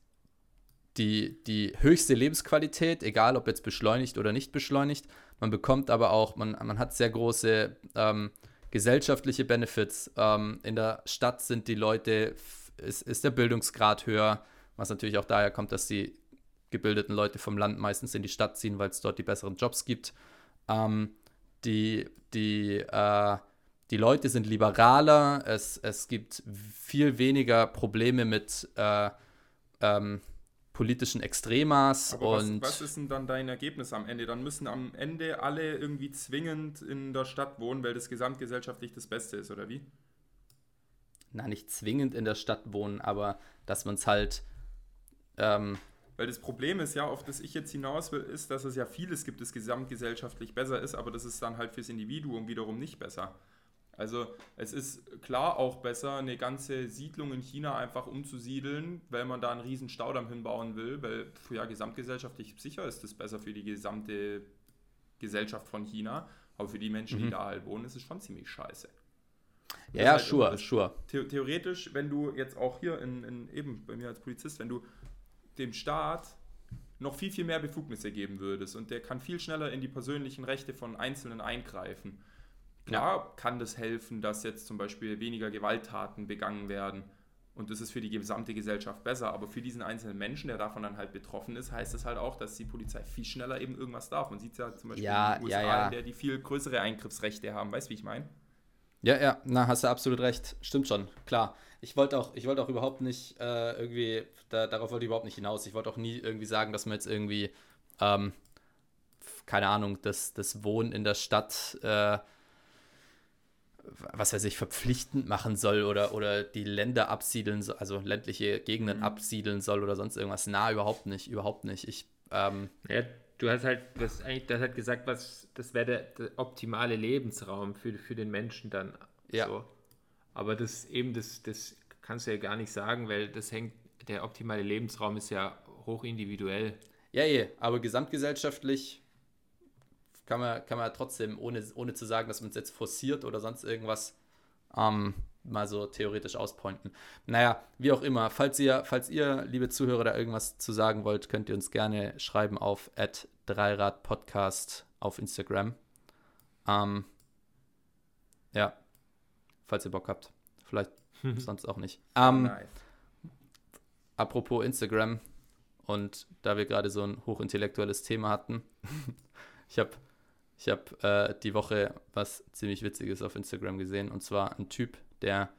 die, die höchste Lebensqualität, egal ob jetzt beschleunigt oder nicht beschleunigt. Man bekommt aber auch, man, man hat sehr große ähm, gesellschaftliche Benefits. Ähm, in der Stadt sind die Leute ist, ist der Bildungsgrad höher, was natürlich auch daher kommt, dass die gebildeten Leute vom Land meistens in die Stadt ziehen, weil es dort die besseren Jobs gibt. Ähm, die, die, äh, die Leute sind liberaler, es, es gibt viel weniger Probleme mit äh, ähm, politischen Extremas. Aber und was, was ist denn dann dein Ergebnis am Ende? Dann müssen am Ende alle irgendwie zwingend in der Stadt wohnen, weil das gesamtgesellschaftlich das Beste ist, oder wie? Na, nicht zwingend in der Stadt wohnen, aber dass man es halt. Ähm, weil das Problem ist ja, auf das ich jetzt hinaus will, ist, dass es ja vieles gibt, das gesamtgesellschaftlich besser ist, aber das ist dann halt fürs Individuum wiederum nicht besser. Also es ist klar auch besser, eine ganze Siedlung in China einfach umzusiedeln, weil man da einen riesen Staudamm hinbauen will, weil ja, gesamtgesellschaftlich sicher ist es besser für die gesamte Gesellschaft von China, aber für die Menschen, mhm. die da halt wohnen, ist es schon ziemlich scheiße. Ja, ja, halt sure, sure. The theoretisch, wenn du jetzt auch hier in, in, eben bei mir als Polizist, wenn du dem Staat noch viel, viel mehr Befugnisse geben würdest und der kann viel schneller in die persönlichen Rechte von Einzelnen eingreifen. Klar ja. kann das helfen, dass jetzt zum Beispiel weniger Gewalttaten begangen werden und das ist für die gesamte Gesellschaft besser, aber für diesen einzelnen Menschen, der davon dann halt betroffen ist, heißt es halt auch, dass die Polizei viel schneller eben irgendwas darf. Man sieht es ja zum Beispiel ja, in den USA, ja, ja. der die viel größere Eingriffsrechte haben. Weißt du, wie ich meine? Ja, ja, na, hast du absolut recht. Stimmt schon, klar. Ich wollte auch, ich auch überhaupt nicht äh, irgendwie, da, darauf wollte ich überhaupt nicht hinaus. Ich wollte auch nie irgendwie sagen, dass man jetzt irgendwie, ähm, keine Ahnung, das, das Wohnen in der Stadt, äh, was weiß ich, verpflichtend machen soll oder, oder die Länder absiedeln soll, also ländliche Gegenden mhm. absiedeln soll oder sonst irgendwas. Na, überhaupt nicht, überhaupt nicht. Ich, ähm, ja, du hast halt, das eigentlich, das hat gesagt, was, das wäre der, der, optimale Lebensraum für, für den Menschen dann. Ja. So. Aber das eben, das, das kannst du ja gar nicht sagen, weil das hängt, der optimale Lebensraum ist ja hoch individuell. Ja, ja, aber gesamtgesellschaftlich kann man, kann man trotzdem, ohne, ohne zu sagen, dass man es jetzt forciert oder sonst irgendwas, ähm, mal so theoretisch auspointen. Naja, wie auch immer, falls ihr, falls ihr, liebe Zuhörer, da irgendwas zu sagen wollt, könnt ihr uns gerne schreiben auf dreiradpodcast auf Instagram. Ähm, ja, falls ihr Bock habt. Vielleicht sonst auch nicht. Ähm, nice. Apropos Instagram und da wir gerade so ein hochintellektuelles Thema hatten, ich habe Ich habe äh, die Woche was ziemlich Witziges auf Instagram gesehen und zwar ein Typ, der,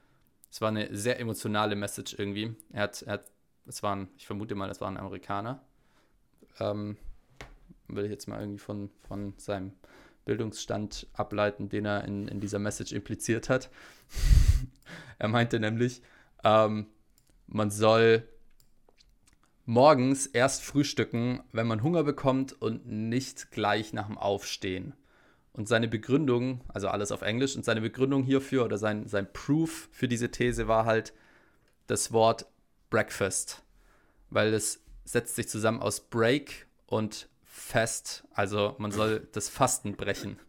es war eine sehr emotionale Message irgendwie. Er hat, er hat es waren, ich vermute mal, es war ein Amerikaner. Ähm, will ich jetzt mal irgendwie von, von seinem Bildungsstand ableiten, den er in, in dieser Message impliziert hat. er meinte nämlich, ähm, man soll morgens erst frühstücken, wenn man Hunger bekommt und nicht gleich nach dem Aufstehen. Und seine Begründung, also alles auf Englisch, und seine Begründung hierfür oder sein, sein Proof für diese These war halt das Wort Breakfast, weil es setzt sich zusammen aus Break und Fest, also man soll das Fasten brechen.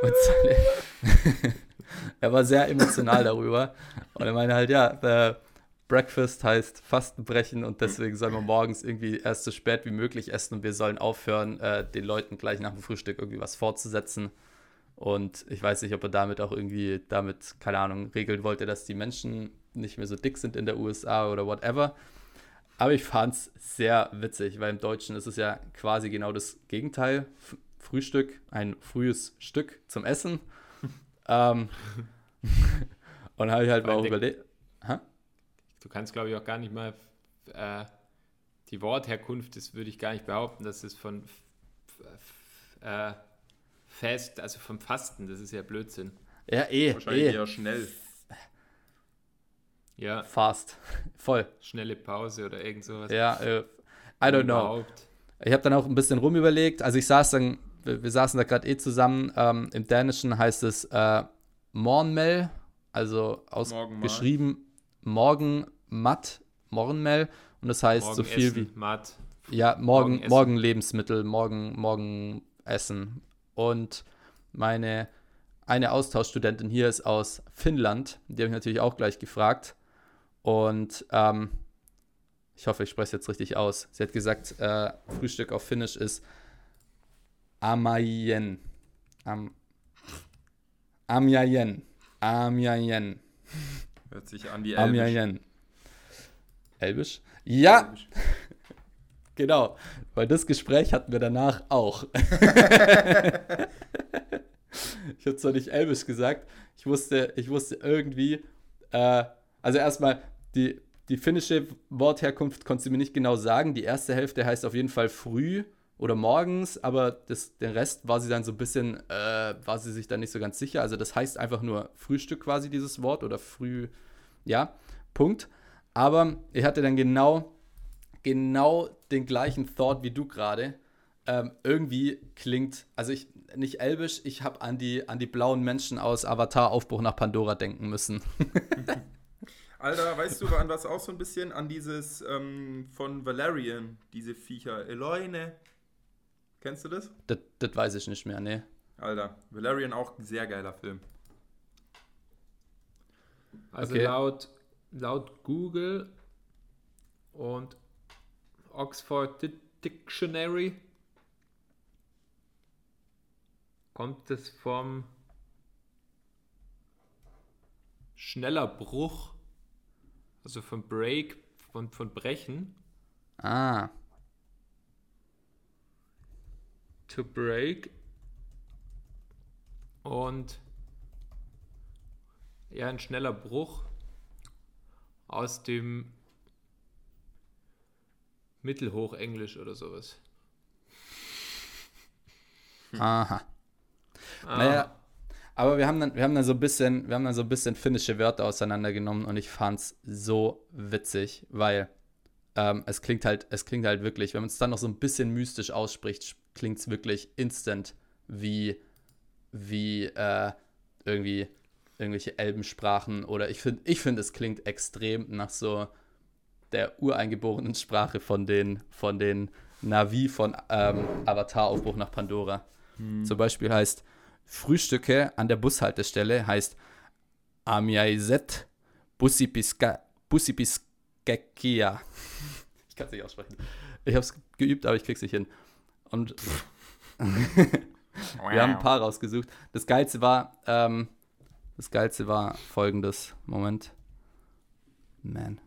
und er war sehr emotional darüber. Und er meinte halt, ja, äh, Breakfast heißt Fastenbrechen und deswegen soll man morgens irgendwie erst so spät wie möglich essen und wir sollen aufhören, äh, den Leuten gleich nach dem Frühstück irgendwie was fortzusetzen. Und ich weiß nicht, ob er damit auch irgendwie, damit, keine Ahnung, regeln wollte, dass die Menschen nicht mehr so dick sind in der USA oder whatever. Aber ich fand es sehr witzig, weil im Deutschen ist es ja quasi genau das Gegenteil. F Frühstück, ein frühes Stück zum Essen. ähm, und habe ich halt mal überlegt. Du kannst, glaube ich, auch gar nicht mal äh, die Wortherkunft, das würde ich gar nicht behaupten, dass es von äh, Fest, also vom Fasten, das ist ja Blödsinn. Ja, eh. Wahrscheinlich eh. eher schnell. Ja. Fast. Voll. Schnelle Pause oder irgend sowas. Ja, äh, I don't know. Ich habe dann auch ein bisschen rumüberlegt. Also ich saß dann, wir, wir saßen da gerade eh zusammen. Ähm, Im Dänischen heißt es äh, Mornmel, also ausgeschrieben Morgen matt, Morgenmel. Und das heißt morgen so viel essen, wie. Matt. Ja, morgen, morgen, morgen Lebensmittel, morgen, morgen Essen. Und meine eine Austauschstudentin hier ist aus Finnland. Die habe ich natürlich auch gleich gefragt. Und ähm, ich hoffe, ich spreche es jetzt richtig aus. Sie hat gesagt, äh, Frühstück auf Finnisch ist Amajen. Am, Amjajen. Amjajen. Hört sich an wie Elbisch. Amjajen. Elbisch? Ja! Elbisch. genau, weil das Gespräch hatten wir danach auch. ich habe zwar nicht Elbisch gesagt, ich wusste, ich wusste irgendwie, äh, also erstmal, die, die finnische Wortherkunft konnte sie mir nicht genau sagen. Die erste Hälfte heißt auf jeden Fall früh oder morgens, aber das, den Rest war sie dann so ein bisschen, äh, war sie sich dann nicht so ganz sicher. Also das heißt einfach nur Frühstück quasi, dieses Wort oder früh, ja, Punkt. Aber ich hatte dann genau, genau den gleichen Thought wie du gerade. Ähm, irgendwie klingt, also ich, nicht elbisch, ich habe an die, an die blauen Menschen aus Avatar Aufbruch nach Pandora denken müssen. Alter, weißt du, an was auch so ein bisschen? An dieses ähm, von Valerian, diese Viecher. Eloine. Kennst du das? das? Das weiß ich nicht mehr, ne. Alter, Valerian auch ein sehr geiler Film. Also okay. laut, laut Google und Oxford Dictionary kommt es vom schneller Bruch, also vom Break, von, von Brechen. Ah. To break. Und ja, ein schneller Bruch aus dem Mittelhochenglisch oder sowas. Aha. Ah. Naja, aber wir haben dann, wir haben dann so ein bisschen, wir haben dann so ein bisschen finnische Wörter auseinandergenommen und ich fand es so witzig, weil ähm, es klingt halt, es klingt halt wirklich, wenn man es dann noch so ein bisschen mystisch ausspricht, klingt es wirklich instant wie, wie äh, irgendwie irgendwelche Elbensprachen oder ich finde, ich finde, es klingt extrem nach so der ureingeborenen Sprache von den, von den Navi von ähm, Avatar Aufbruch nach Pandora. Hm. Zum Beispiel heißt Frühstücke an der Bushaltestelle heißt Amiaiset Busipiskekia. Ich kann es nicht aussprechen. Ich habe es geübt, aber ich krieg's nicht hin. Und wir haben ein paar rausgesucht. Das Geilste war, ähm, das Geilste war folgendes. Moment. Man,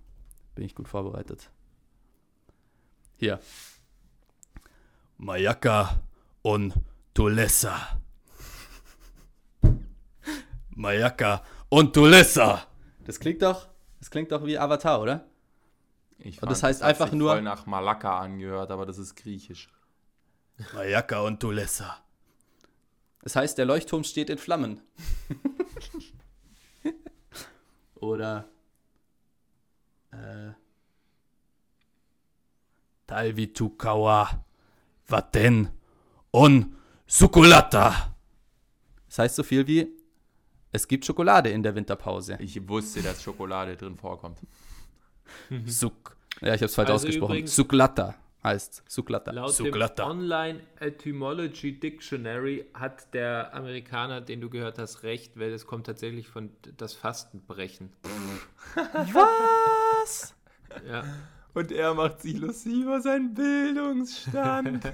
bin ich gut vorbereitet. Hier. Mayaka und Tulessa. Mayaka und Tulessa. Das klingt doch, das klingt doch wie Avatar, oder? Ich Und das fand, heißt hat einfach sich nur- voll nach Malakka angehört, aber das ist griechisch. Mayaka und Tulessa. Das heißt, der Leuchtturm steht in Flammen. Oder äh, Talvitukawa Waten on Sukulata. Das heißt so viel wie es gibt Schokolade in der Winterpause. Ich wusste, dass Schokolade drin vorkommt. Suk. Ja, ich habe es falsch Also ausgesprochen. Suklata heißt Suklata. Laut Suklata. dem Online Etymology Dictionary hat der Amerikaner, den du gehört hast, recht, weil es kommt tatsächlich von das Fastenbrechen. Was? Ja. Und er macht sich lustig über seinen Bildungsstand.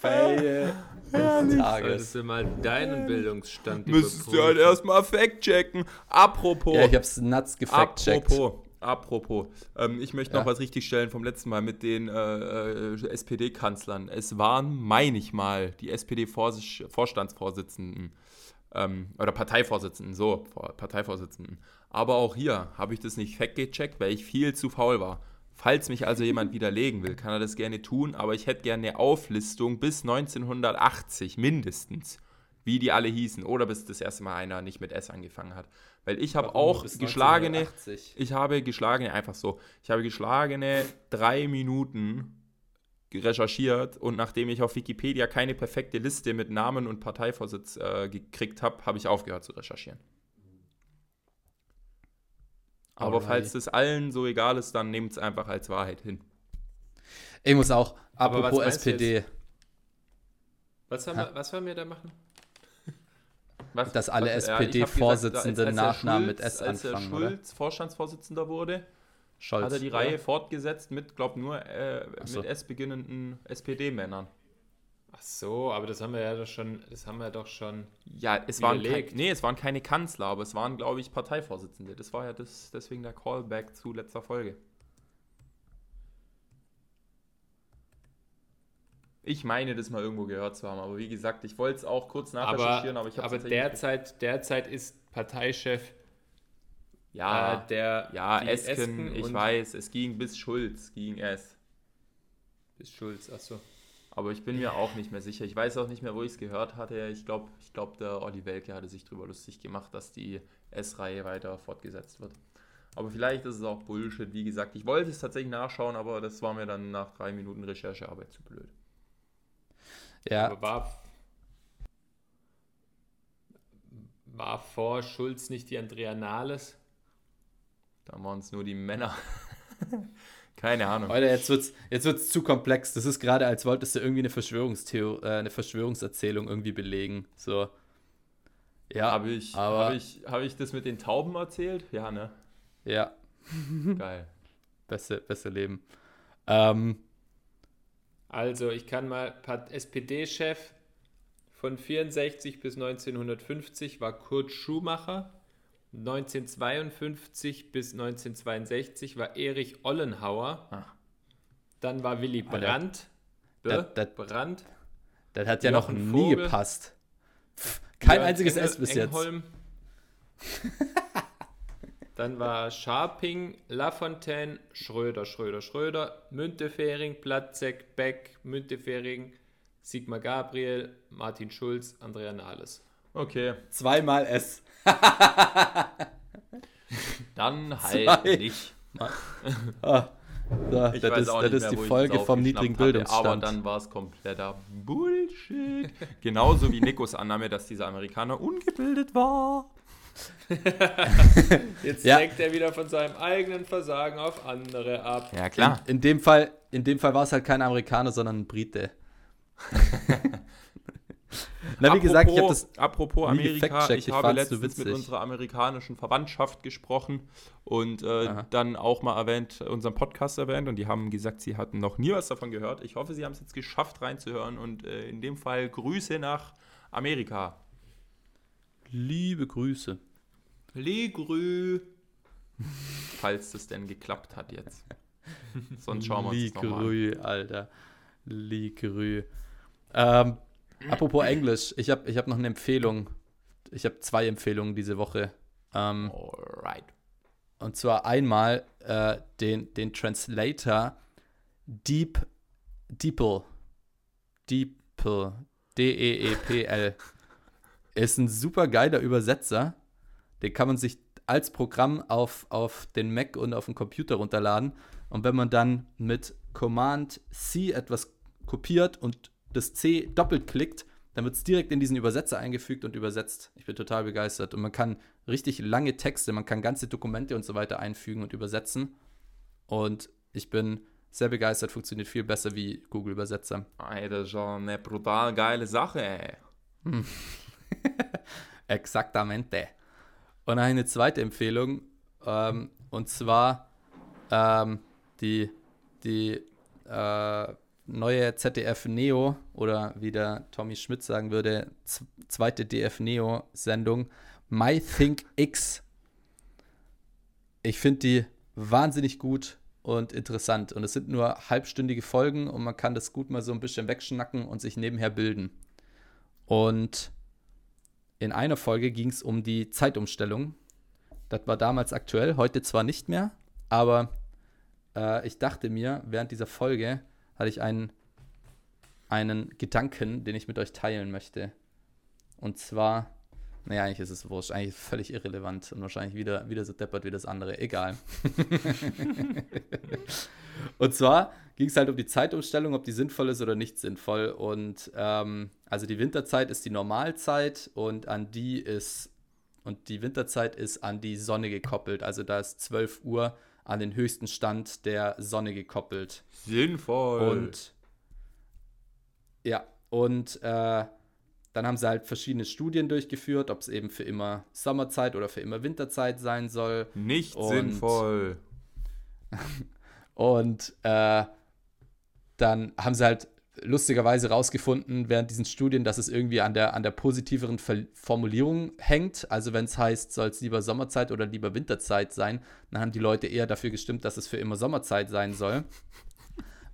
Fail Tages. Solltest du mal deinen Bildungsstand Müsstest du halt erstmal fact checken. Apropos. Ja, ich hab's nuts gefact-checkt. Apropos, apropos, ähm, ich möchte noch Ja. was richtigstellen vom letzten Mal mit den äh, äh, SPD-Kanzlern. Es waren, meine ich mal, die SPD-Vorstandsvorsitzenden ähm, oder Parteivorsitzenden, so, Vor- Parteivorsitzenden. Aber auch hier habe ich das nicht fact gecheckt, weil ich viel zu faul war. Falls mich also jemand widerlegen will, kann er das gerne tun, aber ich hätte gerne eine Auflistung bis 1980 mindestens, wie die alle hießen, oder bis das erste Mal einer nicht mit S angefangen hat. Weil ich habe auch geschlagene, ich habe geschlagene, einfach so, ich habe geschlagene drei Minuten recherchiert und nachdem ich auf Wikipedia keine perfekte Liste mit Namen und Parteivorsitz äh, gekriegt habe, habe ich aufgehört zu recherchieren. Aber Alrighty. falls das allen so egal ist, dann nehmt es einfach als Wahrheit hin. Ich muss auch, Aber was apropos meinst du SPD, Was, haben wir, was wollen wir da machen? Was, Dass alle was- SPD-Vorsitzenden als- als der Nachnamen mit Schulz- S Als anfangen, der oder? Schulz Vorstandsvorsitzender wurde, Scholz. hat er die oder? Reihe fortgesetzt mit, glaube nur äh, so. mit S beginnenden SPD-Männern. Ach so, aber das haben wir ja doch schon, das haben wir doch schon. Ja, es waren, kein, nee, es waren keine Kanzler, aber es waren, glaube ich, Parteivorsitzende. Das war ja das, deswegen der Callback zu letzter Folge. Ich meine, das mal irgendwo gehört zu haben, aber wie gesagt, ich wollte es auch kurz Aber, nachrecherchieren, aber ich habe aber derzeit, derzeit ist Parteichef ja, äh, der ja, die Esken, ich weiß, es ging bis Schulz, ging es. Bis Schulz, achso. Aber ich bin mir auch nicht mehr sicher. Ich weiß auch nicht mehr, wo ich es gehört hatte. Ich glaube, ich glaub, der Olli Welke hatte sich darüber lustig gemacht, dass die S-Reihe weiter fortgesetzt wird. Aber vielleicht ist es auch Bullshit. Wie gesagt, ich wollte es tatsächlich nachschauen, aber das war mir dann nach drei Minuten Recherchearbeit zu blöd. Ja, Aber war, war vor Schulz nicht die Andrea Nahles? Da waren es nur die Männer. Keine Ahnung. Leute, jetzt wird's, jetzt wird's zu komplex. Das ist gerade, als wolltest du irgendwie eine Verschwörungstheorie, äh, eine Verschwörungserzählung irgendwie belegen. So. Ja, Habe ich, aber- hab ich, hab ich das mit den Tauben erzählt? Ja, ne? ja, Geil. beste, beste Leben. Ähm, Also, ich kann mal, SPD-Chef von 64 bis 1950 war Kurt Schumacher. 1952 bis 1962 war Erich Ollenhauer. Ah. Dann war Willy der- Brandt. Bäh, der- Brandt. das hat ja noch nie Vogel. gepasst. Pff, Kein Jörg einziges Engel- S bis jetzt. Engholm. Dann war Scharping, Lafontaine, Schröder, Schröder, Schröder, Müntefering, Platzek, Beck, Müntefering, Sigmar Gabriel, Martin Schulz, Andrea Nahles. Okay. Zweimal S. Dann halt Zwei. nicht. Ah, so, Ich das ist, das ist die Folge vom niedrigen hatte, Bildungsstand. Aber dann war es kompletter Bullshit. Genauso wie Nikos Annahme, dass dieser Amerikaner ungebildet war. Jetzt Ja. lenkt er wieder von seinem eigenen Versagen auf andere ab. Ja, in, in dem Fall, in dem Fall war es halt kein Amerikaner, sondern ein Brite. Na, wie gesagt, ich habe das. Apropos Amerika, ich ich habe letztens mit unserer amerikanischen Verwandtschaft gesprochen und äh, dann auch mal erwähnt, unseren Podcast erwähnt und die haben gesagt, sie hatten noch nie was davon gehört. Ich hoffe, sie haben es jetzt geschafft reinzuhören und äh, in dem Fall Grüße nach Amerika. Liebe Grüße. Legrü. Falls das denn geklappt hat jetzt. Sonst schauen wir uns das nochmal Ligrü, Alter. Ligrü. Ähm, apropos Englisch, ich habe ich hab noch eine Empfehlung. Ich habe zwei Empfehlungen diese Woche. Ähm, Alright. und zwar einmal äh, den, den Translator Deep Deeple. Deeple. D-E-E-P-L. Ist ein super geiler Übersetzer. Den kann man sich als Programm auf, auf den Mac und auf den Computer runterladen. Und wenn man dann mit Command C etwas kopiert und das C doppelt klickt, dann wird es direkt in diesen Übersetzer eingefügt und übersetzt. Ich bin total begeistert. Und man kann richtig lange Texte, man kann ganze Dokumente und so weiter einfügen und übersetzen. Und ich bin sehr begeistert, funktioniert viel besser wie Google Übersetzer. Ey, das ist schon eine brutal geile Sache, ey. Exaktamente. Und eine zweite Empfehlung, ähm, und zwar ähm, die, die äh, neue ZDF Neo oder wie der Tommy Schmidt sagen würde, zweite DF Neo Sendung My Think X. Ich finde die wahnsinnig gut und interessant und es sind nur halbstündige Folgen und man kann das gut mal so ein bisschen wegschnacken und sich nebenher bilden. Und in einer Folge ging es um die Zeitumstellung. Das war damals aktuell, heute zwar nicht mehr, aber äh, ich dachte mir, während dieser Folge hatte ich einen, einen Gedanken, den ich mit euch teilen möchte. Und zwar, naja, eigentlich ist es wurscht, eigentlich völlig irrelevant und wahrscheinlich wieder, wieder so deppert wie das andere. Egal. und zwar ging es halt um die Zeitumstellung, ob die sinnvoll ist oder nicht sinnvoll. Und ähm, also die Winterzeit ist die Normalzeit und an die ist und die Winterzeit ist an die Sonne gekoppelt. Also da ist 12 Uhr an den höchsten Stand der Sonne gekoppelt. Sinnvoll. Und ja, und äh, dann haben sie halt verschiedene Studien durchgeführt, ob es eben für immer Sommerzeit oder für immer Winterzeit sein soll. nicht und- sinnvoll. Und äh, dann haben sie halt lustigerweise rausgefunden während diesen Studien, dass es irgendwie an der, an der positiveren Ver Formulierung hängt. Also wenn es heißt, soll es lieber Sommerzeit oder lieber Winterzeit sein, dann haben die Leute eher dafür gestimmt, dass es für immer Sommerzeit sein soll.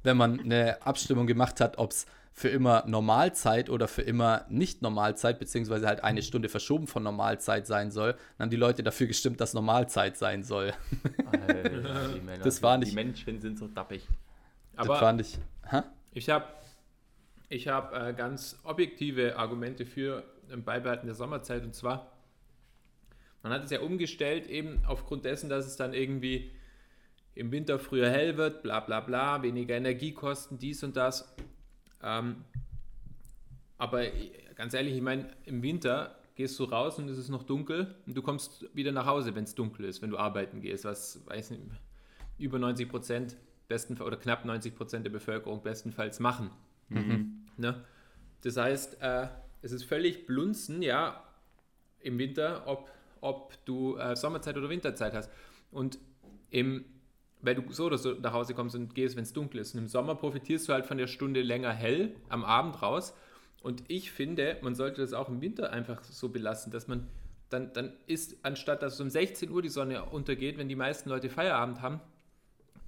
Wenn man eine Abstimmung gemacht hat, ob es für immer Normalzeit oder für immer nicht Normalzeit, beziehungsweise halt eine Stunde verschoben von Normalzeit sein soll, dann haben die Leute dafür gestimmt, dass Normalzeit sein soll. Alter, die Männer Das war nicht- Die Menschen sind so dappig. das Aber fand ich. Hä? ich habe ich hab, äh, ganz objektive Argumente für ein Beibehalten der Sommerzeit. Und zwar, man hat es ja umgestellt, eben aufgrund dessen, dass es dann irgendwie im Winter früher hell wird, bla bla bla, weniger Energiekosten, dies und das. Ähm, aber ganz ehrlich, ich meine, im Winter gehst du raus und es ist noch dunkel und du kommst wieder nach Hause, wenn es dunkel ist, wenn du arbeiten gehst, was, weiß nicht, über 90 Prozent oder knapp 90 Prozent der Bevölkerung bestenfalls machen. Ne? Das heißt, äh, es ist völlig blunzen, ja, im Winter, ob, ob du äh, Sommerzeit oder Winterzeit hast. Und im, weil du so oder so nach Hause kommst und gehst, wenn es dunkel ist. Und im Sommer profitierst du halt von der Stunde länger hell am Abend raus. Und ich finde, man sollte das auch im Winter einfach so belassen, dass man dann, dann ist, anstatt dass um 16 Uhr die Sonne untergeht, wenn die meisten Leute Feierabend haben,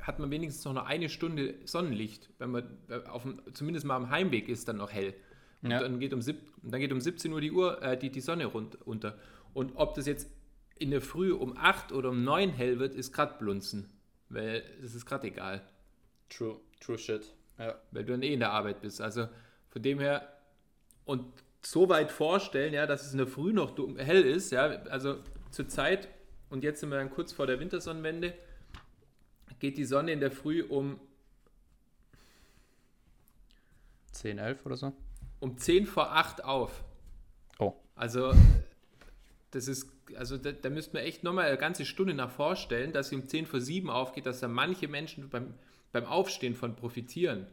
hat man wenigstens noch eine Stunde Sonnenlicht, wenn man auf dem, zumindest mal am Heimweg ist dann noch hell. Und Ja. dann, geht um sieb, dann geht um 17 Uhr die Uhr äh, die, die Sonne rund, unter. Und ob das jetzt in der Früh um 8 oder um 9 hell wird, ist gerade Blunzen. Weil es ist gerade egal. True, true shit. Ja. Weil du dann eh in der Arbeit bist. Also von dem her und so weit vorstellen, ja, dass es in der Früh noch hell ist, ja, also zur Zeit und jetzt sind wir dann kurz vor der Wintersonnenwende, geht die Sonne in der Früh um 10, 11 oder so? um 10 vor 8 auf. Oh. Also, das ist, also da, da müsste man echt nochmal eine ganze Stunde nach vorstellen, dass sie um 10 vor 7 aufgeht, dass da manche Menschen beim, beim Aufstehen von profitieren.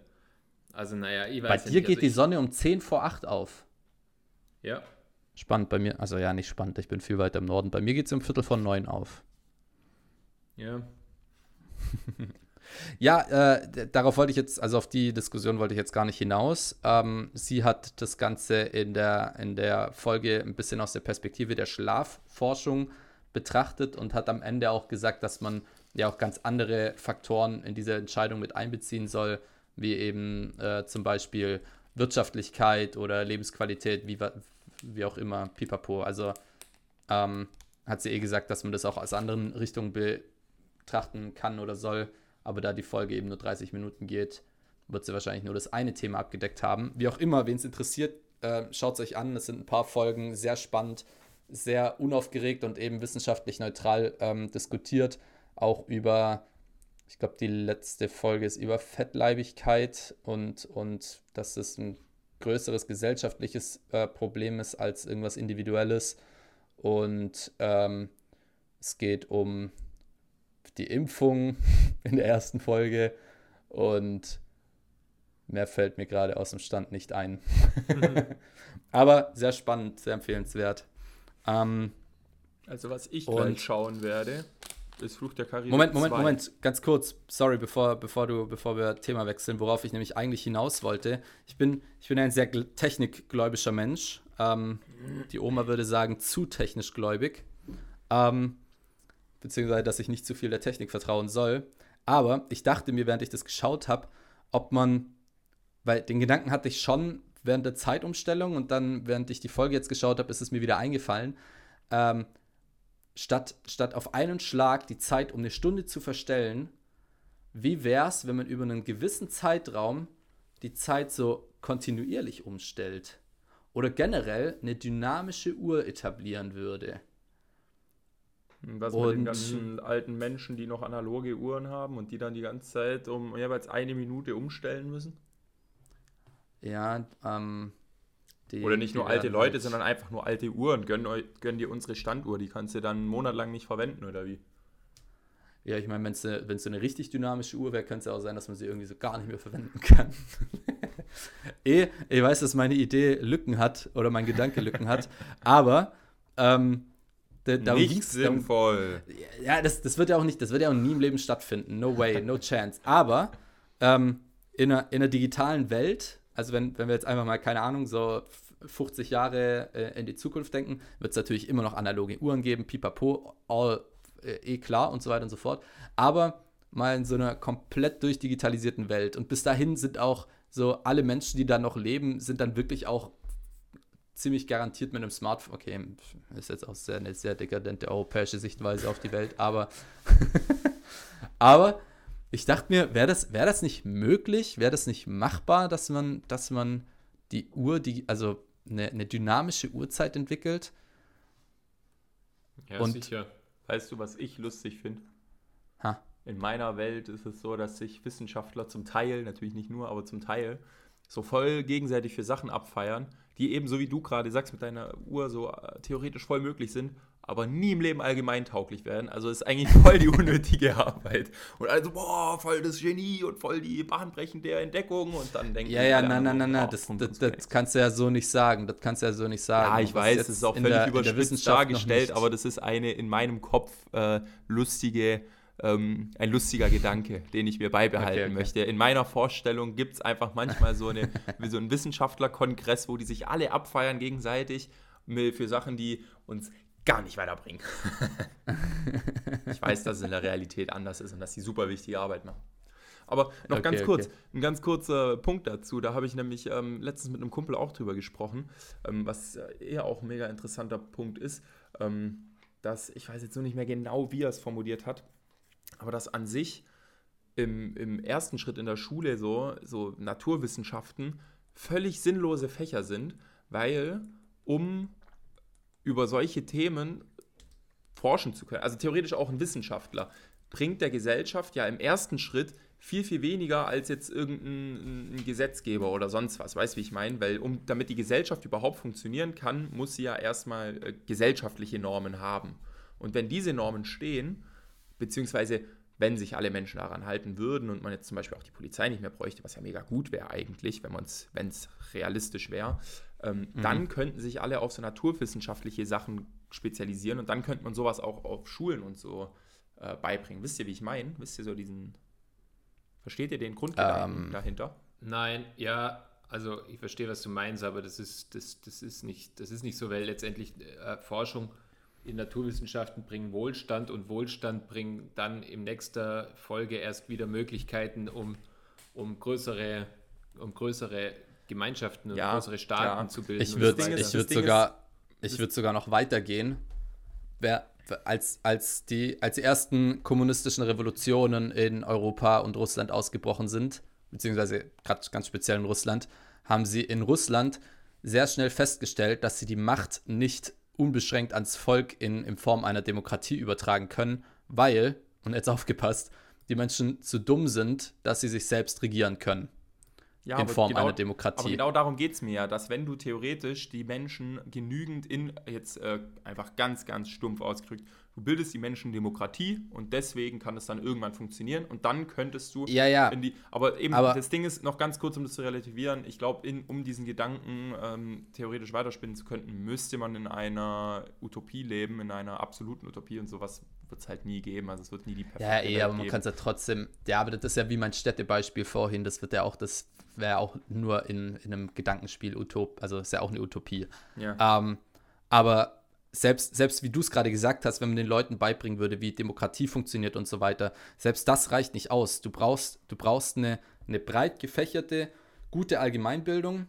Also, naja, ich weiß Bei dir nicht. geht also die Sonne um 10 vor 8 auf. Ja, Spannend bei mir. Also ja, nicht spannend. Ich bin viel weiter im Norden. Bei mir geht es um Viertel von 9 auf. ja. Ja, äh, darauf wollte ich jetzt, also auf die Diskussion wollte ich jetzt gar nicht hinaus. Ähm, sie hat das Ganze in der, in der Folge ein bisschen aus der Perspektive der Schlafforschung betrachtet und hat am Ende auch gesagt, dass man ja auch ganz andere Faktoren in diese Entscheidung mit einbeziehen soll, wie eben äh, zum Beispiel Wirtschaftlichkeit oder Lebensqualität, wie, wie auch immer, pipapo. Also ähm, hat sie eh gesagt, dass man das auch aus anderen Richtungen betrachten kann oder soll. Aber da die Folge eben nur 30 Minuten geht, wird sie wahrscheinlich nur das eine Thema abgedeckt haben. Wie auch immer, wen es interessiert, äh, schaut es euch an. Es sind ein paar Folgen, sehr spannend, sehr unaufgeregt und eben wissenschaftlich neutral ähm, diskutiert. Auch über, ich glaube, die letzte Folge ist über Fettleibigkeit und, und dass es ein größeres gesellschaftliches äh, Problem ist als irgendwas Individuelles. Und ähm, es geht um die Impfung in der ersten Folge und mehr fällt mir gerade aus dem Stand nicht ein. Aber sehr spannend, sehr empfehlenswert. Ähm, also was ich gleich schauen werde, ist Fluch der Karibik Moment, Moment, 2. Moment, ganz kurz, sorry, bevor, bevor, du, bevor wir Thema wechseln, worauf ich nämlich eigentlich hinaus wollte. Ich bin, ich bin ein sehr technikgläubischer Mensch. Ähm, die Oma würde sagen, zu technisch gläubig. Ähm, beziehungsweise, dass ich nicht zu viel der Technik vertrauen soll. Aber ich dachte mir, während ich das geschaut habe, ob man, weil den Gedanken hatte ich schon während der Zeitumstellung und dann, während ich die Folge jetzt geschaut habe, ist es mir wieder eingefallen. Ähm, statt, statt auf einen Schlag die Zeit um eine Stunde zu verstellen, wie wäre es, wenn man über einen gewissen Zeitraum die Zeit so kontinuierlich umstellt? Oder generell eine dynamische Uhr etablieren würde? Was und, mit den ganzen alten Menschen, die noch analoge Uhren haben und die dann die ganze Zeit um jeweils eine Minute umstellen müssen? Ja, ähm. Die, Oder nicht nur alte Leute, halt sondern einfach nur alte Uhren. Gönn, gönn dir unsere Standuhr, die kannst du dann einen Monat lang nicht verwenden, oder wie? Ja, ich meine, wenn es eine, so eine richtig dynamische Uhr wäre, könnte es ja auch sein, dass man sie irgendwie so gar nicht mehr verwenden kann. eh, ich weiß, dass meine Idee Lücken hat oder mein Gedanke Lücken hat, aber ähm, darum nicht sinnvoll. Darum, ja, das, das wird ja auch nicht, das wird ja auch nie im Leben stattfinden. No way, no chance. Aber ähm, in, einer, in einer digitalen Welt, also wenn, wenn wir jetzt einfach mal, keine Ahnung, so 50 Jahre äh, in die Zukunft denken, wird es natürlich immer noch analoge Uhren geben, pipapo, all äh, eh klar und so weiter und so fort. Aber mal in so einer komplett durchdigitalisierten Welt. Und bis dahin sind auch so alle Menschen, die da noch leben, sind dann wirklich auch ziemlich garantiert mit einem Smartphone. Okay, ist jetzt auch sehr, eine sehr dekadente europäische Sichtweise auf die Welt, aber, aber ich dachte mir, wäre das, wär das nicht möglich, wäre das nicht machbar, dass man, dass man die Uhr, die, also eine, eine dynamische Uhrzeit entwickelt? Ja, und, sicher. Weißt du, was ich lustig finde? In meiner Welt ist es so, dass sich Wissenschaftler zum Teil, natürlich nicht nur, aber zum Teil, so voll gegenseitig für Sachen abfeiern, die eben, so wie du gerade sagst, mit deiner Uhr so äh, theoretisch voll möglich sind, aber nie im Leben allgemein tauglich werden. Also ist eigentlich voll die unnötige Arbeit. Und also, boah, voll das Genie und voll die bahnbrechende Entdeckung und dann denken Ja, ja, nein, nein, nein, nein, das, das, das, kannst du ja so nicht sagen. Das kannst du ja so nicht sagen. Ja, ich weiß, es ist auch völlig der, überspitzt dargestellt, aber das ist eine in meinem Kopf äh, lustige ähm, ein lustiger Gedanke, den ich mir beibehalten okay, okay. möchte. In meiner Vorstellung gibt es einfach manchmal so, eine, wie so einen Wissenschaftlerkongress, wo die sich alle abfeiern gegenseitig für Sachen, die uns gar nicht weiterbringen. ich weiß, dass es in der Realität anders ist und dass sie super wichtige Arbeit machen. Aber noch okay, ganz kurz, okay. ein ganz kurzer Punkt dazu. Da habe ich nämlich ähm, letztens mit einem Kumpel auch drüber gesprochen, ähm, was eher auch ein mega interessanter Punkt ist, ähm, dass ich weiß jetzt nur nicht mehr genau, wie er es formuliert hat, aber dass an sich im, im ersten Schritt in der Schule so, so Naturwissenschaften völlig sinnlose Fächer sind, weil um über solche Themen forschen zu können, also theoretisch auch ein Wissenschaftler, bringt der Gesellschaft ja im ersten Schritt viel, viel weniger als jetzt irgendein Gesetzgeber oder sonst was. Weißt du, wie ich meine? Weil um, damit die Gesellschaft überhaupt funktionieren kann, muss sie ja erstmal äh, gesellschaftliche Normen haben. Und wenn diese Normen stehen, beziehungsweise wenn sich alle Menschen daran halten würden und man jetzt zum Beispiel auch die Polizei nicht mehr bräuchte, was ja mega gut wäre eigentlich, wenn es realistisch wäre, ähm, mhm. dann könnten sich alle auf so naturwissenschaftliche Sachen spezialisieren und dann könnte man sowas auch auf Schulen und so äh, beibringen. Wisst ihr, wie ich meine? Wisst ihr so diesen, versteht ihr den Grundgedanken ähm, dahinter? Nein, ja, also ich verstehe, was du meinst, aber das ist, das, das ist, nicht, das ist nicht so, weil letztendlich äh, Forschung in Naturwissenschaften bringen Wohlstand und Wohlstand bringen dann in nächster Folge erst wieder Möglichkeiten, um, um, größere, um größere Gemeinschaften und ja, größere Staaten klar. zu bilden. Ich würde so würd sogar, würd sogar noch weitergehen. Wer, als, als, die, als die ersten kommunistischen Revolutionen in Europa und Russland ausgebrochen sind, beziehungsweise gerade ganz speziell in Russland, haben sie in Russland sehr schnell festgestellt, dass sie die Macht nicht unbeschränkt ans Volk in, in Form einer Demokratie übertragen können, weil, und jetzt aufgepasst, die Menschen zu dumm sind, dass sie sich selbst regieren können. Ja, in Form genau, einer Demokratie. Aber genau darum geht es mir ja, dass wenn du theoretisch die Menschen genügend in, jetzt äh, einfach ganz, ganz stumpf ausgedrückt, du bildest die Menschen Demokratie und deswegen kann es dann irgendwann funktionieren und dann könntest du ja, ja. in die. Aber eben aber das Ding ist noch ganz kurz, um das zu relativieren. Ich glaube, um diesen Gedanken ähm, theoretisch weiterspinnen zu können, müsste man in einer Utopie leben, in einer absoluten Utopie und sowas wird es halt nie geben. Also es wird nie die perfekte Ja, eh, aber man kann es ja trotzdem. Ja, aber das ist ja wie mein Städtebeispiel vorhin. Das wird ja auch, das wäre auch nur in, in einem Gedankenspiel Utop, also ist ja auch eine Utopie. Ja. Ähm, aber selbst, selbst wie du es gerade gesagt hast, wenn man den Leuten beibringen würde, wie Demokratie funktioniert und so weiter, selbst das reicht nicht aus. Du brauchst, du brauchst eine, eine breit gefächerte, gute Allgemeinbildung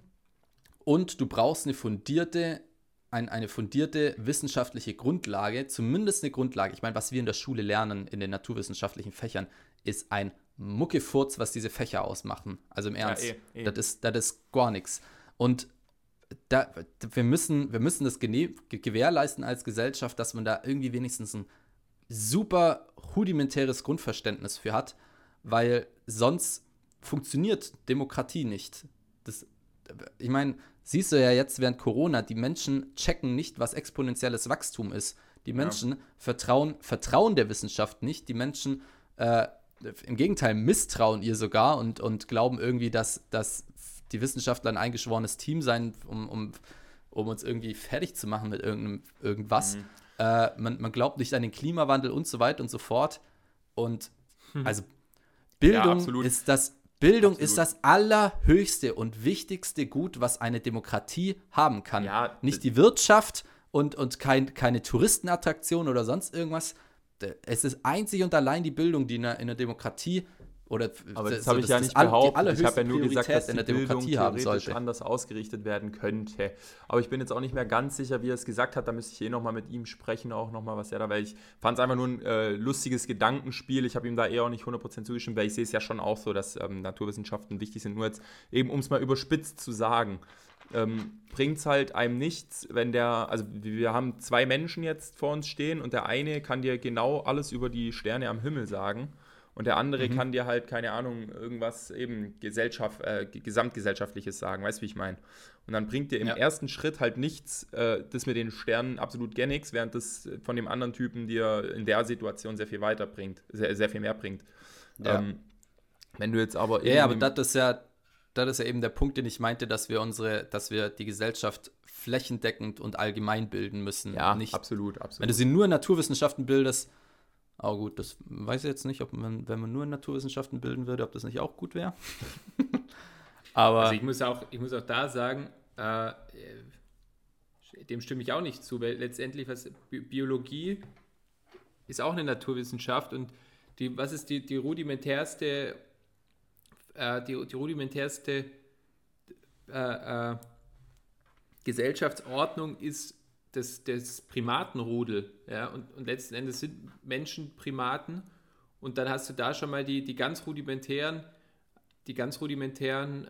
und du brauchst eine fundierte, ein, eine fundierte wissenschaftliche Grundlage, zumindest eine Grundlage. Ich meine, was wir in der Schule lernen, in den naturwissenschaftlichen Fächern, ist ein Muckefurz, was diese Fächer ausmachen. Also im Ernst, ja, eh, eh. Das, ist, das ist gar nichts. Und da, wir, müssen, wir müssen das gewährleisten als Gesellschaft, dass man da irgendwie wenigstens ein super rudimentäres Grundverständnis für hat, weil sonst funktioniert Demokratie nicht. Das, ich meine, siehst du ja jetzt während Corona, die Menschen checken nicht, was exponentielles Wachstum ist. Die Menschen ja. vertrauen, vertrauen der Wissenschaft nicht. Die Menschen, äh, im Gegenteil, misstrauen ihr sogar und, und glauben irgendwie, dass, dass die Wissenschaftler ein eingeschworenes Team sein, um, um, um uns irgendwie fertig zu machen mit irgendeinem, irgendwas. Mhm. Äh, man, man glaubt nicht an den Klimawandel und so weiter und so fort. Und hm. also Bildung ja, ist das Bildung absolut. ist das allerhöchste und wichtigste Gut, was eine Demokratie haben kann. Ja, nicht die Wirtschaft und, und kein, keine Touristenattraktion oder sonst irgendwas. Es ist einzig und allein die Bildung, die in einer, in einer Demokratie oder aber das, das habe ich ja nicht behauptet. Ich habe ja nur Priorität gesagt, dass die Bildung theoretisch anders ausgerichtet werden könnte. Aber ich bin jetzt auch nicht mehr ganz sicher, wie er es gesagt hat. Da müsste ich eh nochmal mit ihm sprechen, auch nochmal, was er da, weil ich fand es einfach nur ein äh, lustiges Gedankenspiel. Ich habe ihm da eher auch nicht 100% zugestimmt, weil ich sehe es ja schon auch so, dass ähm, Naturwissenschaften wichtig sind. Nur jetzt eben, um es mal überspitzt zu sagen, ähm, bringt es halt einem nichts, wenn der, also wir haben zwei Menschen jetzt vor uns stehen und der eine kann dir genau alles über die Sterne am Himmel sagen und der andere mhm. kann dir halt, keine Ahnung, irgendwas eben Gesellschaft, äh, Gesamtgesellschaftliches sagen, weißt du, wie ich meine? Und dann bringt dir im ja. ersten Schritt halt nichts, äh, das mit den Sternen absolut gar nichts, während das von dem anderen Typen dir in der Situation sehr viel weiter bringt, sehr, sehr viel mehr bringt. Ja. Ähm, wenn du jetzt aber. Ja, aber das ist ja, das ist ja eben der Punkt, den ich meinte, dass wir unsere, dass wir die Gesellschaft flächendeckend und allgemein bilden müssen. Ja, nicht, absolut, absolut. Wenn du sie nur in Naturwissenschaften bildest, aber gut, das weiß ich jetzt nicht, ob man, wenn man nur in Naturwissenschaften bilden würde, ob das nicht auch gut wäre. Aber also ich muss auch, ich muss auch da sagen, äh, dem stimme ich auch nicht zu, weil letztendlich was Biologie ist auch eine Naturwissenschaft und die, was ist die, die rudimentärste, äh, die, die rudimentärste äh, äh Gesellschaftsordnung ist das, das Primatenrudel. Ja? Und, und letzten Endes sind Menschen Primaten. Und dann hast du da schon mal die, die ganz rudimentären, die ganz rudimentären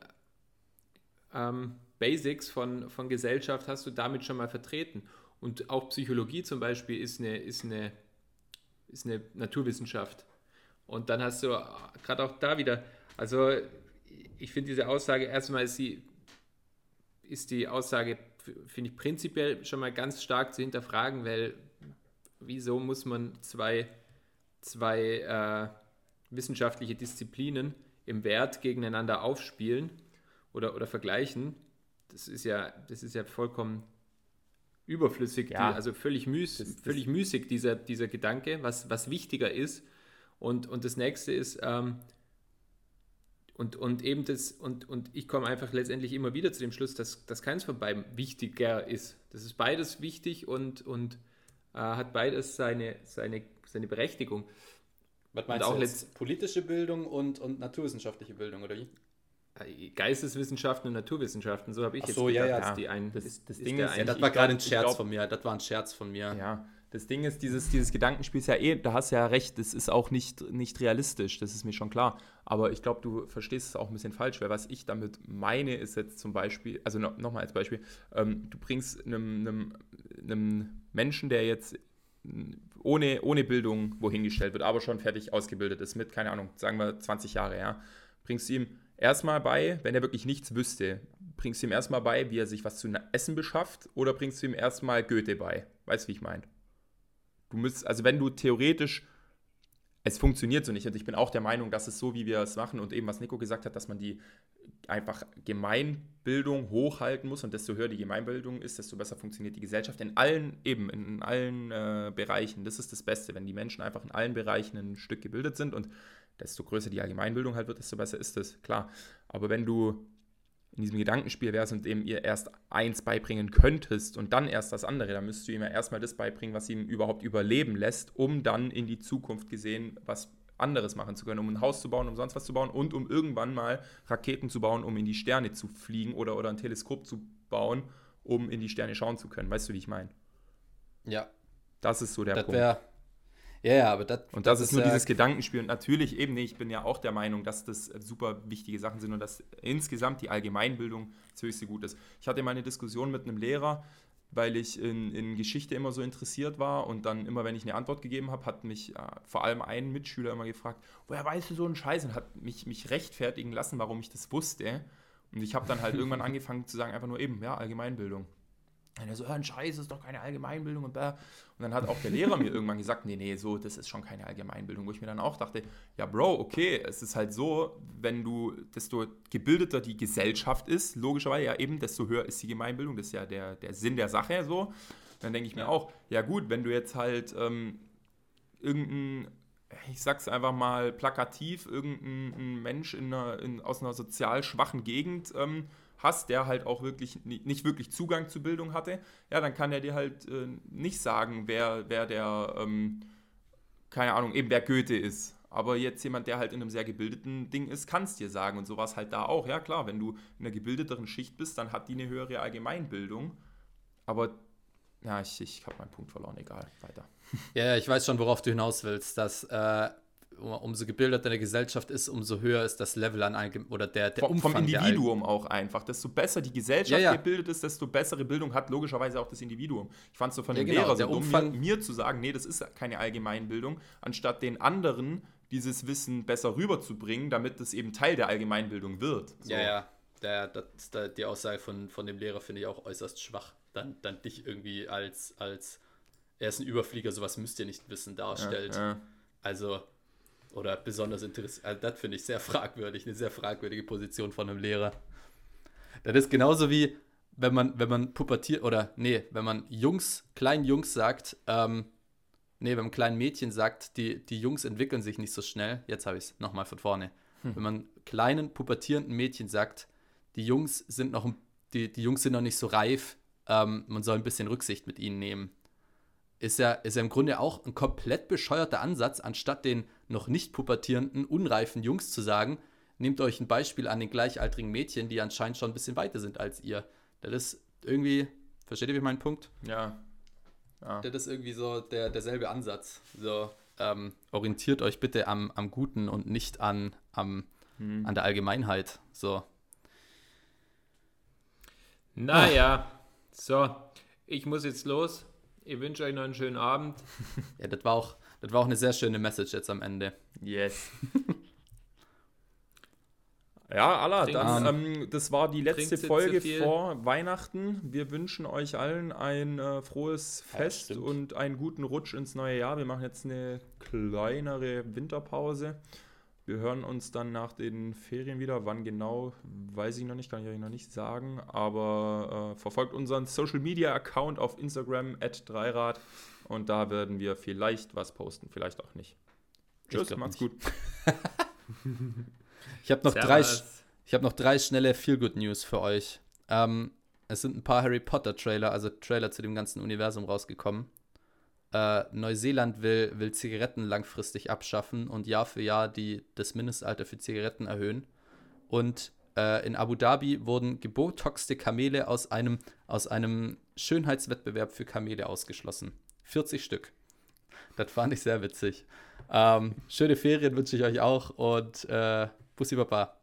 ähm, Basics von, von Gesellschaft hast du damit schon mal vertreten. Und auch Psychologie zum Beispiel ist eine, ist eine, ist eine Naturwissenschaft. Und dann hast du gerade auch da wieder, also ich finde diese Aussage, erstmal ist, sie, ist die Aussage finde ich prinzipiell schon mal ganz stark zu hinterfragen, weil wieso muss man zwei, zwei äh, wissenschaftliche Disziplinen im Wert gegeneinander aufspielen oder, oder vergleichen? Das ist ja, das ist ja vollkommen überflüssig, ja. die, also völlig, müß, das, das völlig müßig, dieser, dieser Gedanke, was, was wichtiger ist. Und, und das nächste ist, ähm, und, und eben das, und, und ich komme einfach letztendlich immer wieder zu dem Schluss, dass, dass keins von beiden wichtiger ist. Das ist beides wichtig und, und äh, hat beides seine, seine, seine Berechtigung. Was meinst auch du jetzt? Politische Bildung und, und naturwissenschaftliche Bildung, oder wie? Äh, Geisteswissenschaften und Naturwissenschaften, so habe ich Ach so, jetzt gedacht, ja, ja. die ein, das, das Ding ist, ja, das war gerade ein Scherz glaub, von mir, das war ein Scherz von mir. Ja, das Ding ist, dieses, dieses Gedankenspiel ist ja eh, da hast du ja recht, das ist auch nicht, nicht realistisch, das ist mir schon klar. Aber ich glaube, du verstehst es auch ein bisschen falsch, weil was ich damit meine, ist jetzt zum Beispiel, also no, nochmal als Beispiel, ähm, du bringst einem, Menschen, der jetzt ohne, ohne Bildung wohin gestellt wird, aber schon fertig ausgebildet ist, mit, keine Ahnung, sagen wir 20 Jahre, ja, bringst du ihm erstmal bei, wenn er wirklich nichts wüsste, bringst du ihm erstmal bei, wie er sich was zu essen beschafft, oder bringst du ihm erstmal Goethe bei? Weißt du, wie ich meine? Du müsst, also wenn du theoretisch, es funktioniert so nicht und ich bin auch der Meinung, dass es so, wie wir es machen und eben was Nico gesagt hat, dass man die einfach Gemeinbildung hochhalten muss und desto höher die Gemeinbildung ist, desto besser funktioniert die Gesellschaft in allen, eben in allen äh, Bereichen. Das ist das Beste, wenn die Menschen einfach in allen Bereichen ein Stück gebildet sind und desto größer die Allgemeinbildung halt wird, desto besser ist es, klar. Aber wenn du in diesem Gedankenspiel wärst und dem ihr erst eins beibringen könntest und dann erst das andere, dann müsstest du ihm ja erstmal das beibringen, was ihn überhaupt überleben lässt, um dann in die Zukunft gesehen was anderes machen zu können, um ein Haus zu bauen, um sonst was zu bauen und um irgendwann mal Raketen zu bauen, um in die Sterne zu fliegen oder, oder ein Teleskop zu bauen, um in die Sterne schauen zu können. Weißt du, wie ich meine? Ja. Das ist so der das Punkt. Ja, ja, aber das. Und das, das ist nur dieses Gedankenspiel. Und natürlich eben, nee, ich bin ja auch der Meinung, dass das super wichtige Sachen sind und dass insgesamt die Allgemeinbildung das höchste Gut ist. Ich hatte mal eine Diskussion mit einem Lehrer, weil ich in, in Geschichte immer so interessiert war und dann immer, wenn ich eine Antwort gegeben habe, hat mich äh, vor allem ein Mitschüler immer gefragt, woher weißt du so einen Scheiß? Und hat mich, mich rechtfertigen lassen, warum ich das wusste. Und ich habe dann halt irgendwann angefangen zu sagen, einfach nur eben, ja, Allgemeinbildung. Und er so, ein Scheiß, das ist doch keine Allgemeinbildung und bla. Und dann hat auch der Lehrer mir irgendwann gesagt, nee, nee, so, das ist schon keine Allgemeinbildung. Wo ich mir dann auch dachte, ja, Bro, okay, es ist halt so, wenn du, desto gebildeter die Gesellschaft ist, logischerweise ja eben, desto höher ist die Gemeinbildung. Das ist ja der, der Sinn der Sache so. Dann denke ich mir auch, ja gut, wenn du jetzt halt ähm, irgendein ich sag's einfach mal plakativ, irgendein Mensch in einer, in, aus einer sozial schwachen Gegend ähm, hast, der halt auch wirklich nicht wirklich Zugang zu Bildung hatte, ja, dann kann er dir halt äh, nicht sagen, wer, wer der, ähm, keine Ahnung, eben wer Goethe ist. Aber jetzt jemand, der halt in einem sehr gebildeten Ding ist, kann es dir sagen. Und so war es halt da auch. Ja, klar, wenn du in einer gebildeteren Schicht bist, dann hat die eine höhere Allgemeinbildung. Aber ja, ich, ich habe meinen Punkt verloren, egal, weiter. Ja, ich weiß schon, worauf du hinaus willst, dass äh, umso gebildeter eine Gesellschaft ist, umso höher ist das Level an einem, oder der, der vom, Umfang vom Individuum auch einfach. Desto besser die Gesellschaft ja, ja. gebildet ist, desto bessere Bildung hat logischerweise auch das Individuum. Ich fand es so von ja, dem genau, Lehrer so Umfang, um mir, mir, zu sagen, nee, das ist keine Allgemeinbildung, anstatt den anderen dieses Wissen besser rüberzubringen, damit das eben Teil der Allgemeinbildung wird. So. Ja, ja. Der, das, der, die Aussage von, von dem Lehrer finde ich auch äußerst schwach. Dann, dann dich irgendwie als, als er ist ein Überflieger, sowas müsst ihr nicht wissen, darstellt. Also, oder besonders interessiert. Also das finde ich sehr fragwürdig, eine sehr fragwürdige Position von einem Lehrer. Das ist genauso wie, wenn man, wenn man pubertiert, oder nee, wenn man Jungs, kleinen Jungs sagt, ähm, nee, wenn man kleinen Mädchen sagt, die, die Jungs entwickeln sich nicht so schnell, jetzt habe ich es nochmal von vorne. Hm. Wenn man kleinen, pubertierenden Mädchen sagt, die Jungs sind noch, die, die Jungs sind noch nicht so reif, ähm, man soll ein bisschen Rücksicht mit ihnen nehmen ist ja, ist ja im Grunde auch ein komplett bescheuerter Ansatz, anstatt den noch nicht pubertierenden, unreifen Jungs zu sagen, nehmt euch ein Beispiel an den gleichaltrigen Mädchen, die anscheinend schon ein bisschen weiter sind als ihr. Das ist irgendwie, versteht ihr meinen Punkt? Ja. ja. Das ist irgendwie so der, derselbe Ansatz. So, ähm, orientiert euch bitte am, am Guten und nicht an, am, hm. an der Allgemeinheit. So. Naja, so, ich muss jetzt los. Ich wünsche euch noch einen schönen Abend. ja, das war, auch, das war auch eine sehr schöne Message jetzt am Ende. Yes. ja, Allah, dann, ähm, das war die letzte Folge vor Weihnachten. Wir wünschen euch allen ein äh, frohes Fest ja, und einen guten Rutsch ins neue Jahr. Wir machen jetzt eine kleinere Winterpause. Wir hören uns dann nach den Ferien wieder. Wann genau, weiß ich noch nicht, kann ich euch noch nicht sagen. Aber äh, verfolgt unseren Social Media Account auf Instagram at Dreirad und da werden wir vielleicht was posten, vielleicht auch nicht. Tschüss, macht's nicht. gut. ich habe noch, drei, hab noch drei schnelle Feel-Good News für euch. Ähm, es sind ein paar Harry Potter Trailer, also Trailer zu dem ganzen Universum rausgekommen. Äh, Neuseeland will, will Zigaretten langfristig abschaffen und Jahr für Jahr die, das Mindestalter für Zigaretten erhöhen. Und äh, in Abu Dhabi wurden gebotoxte Kamele aus einem, aus einem Schönheitswettbewerb für Kamele ausgeschlossen. 40 Stück. Das fand ich sehr witzig. Ähm, schöne Ferien wünsche ich euch auch und äh, Bussi Baba.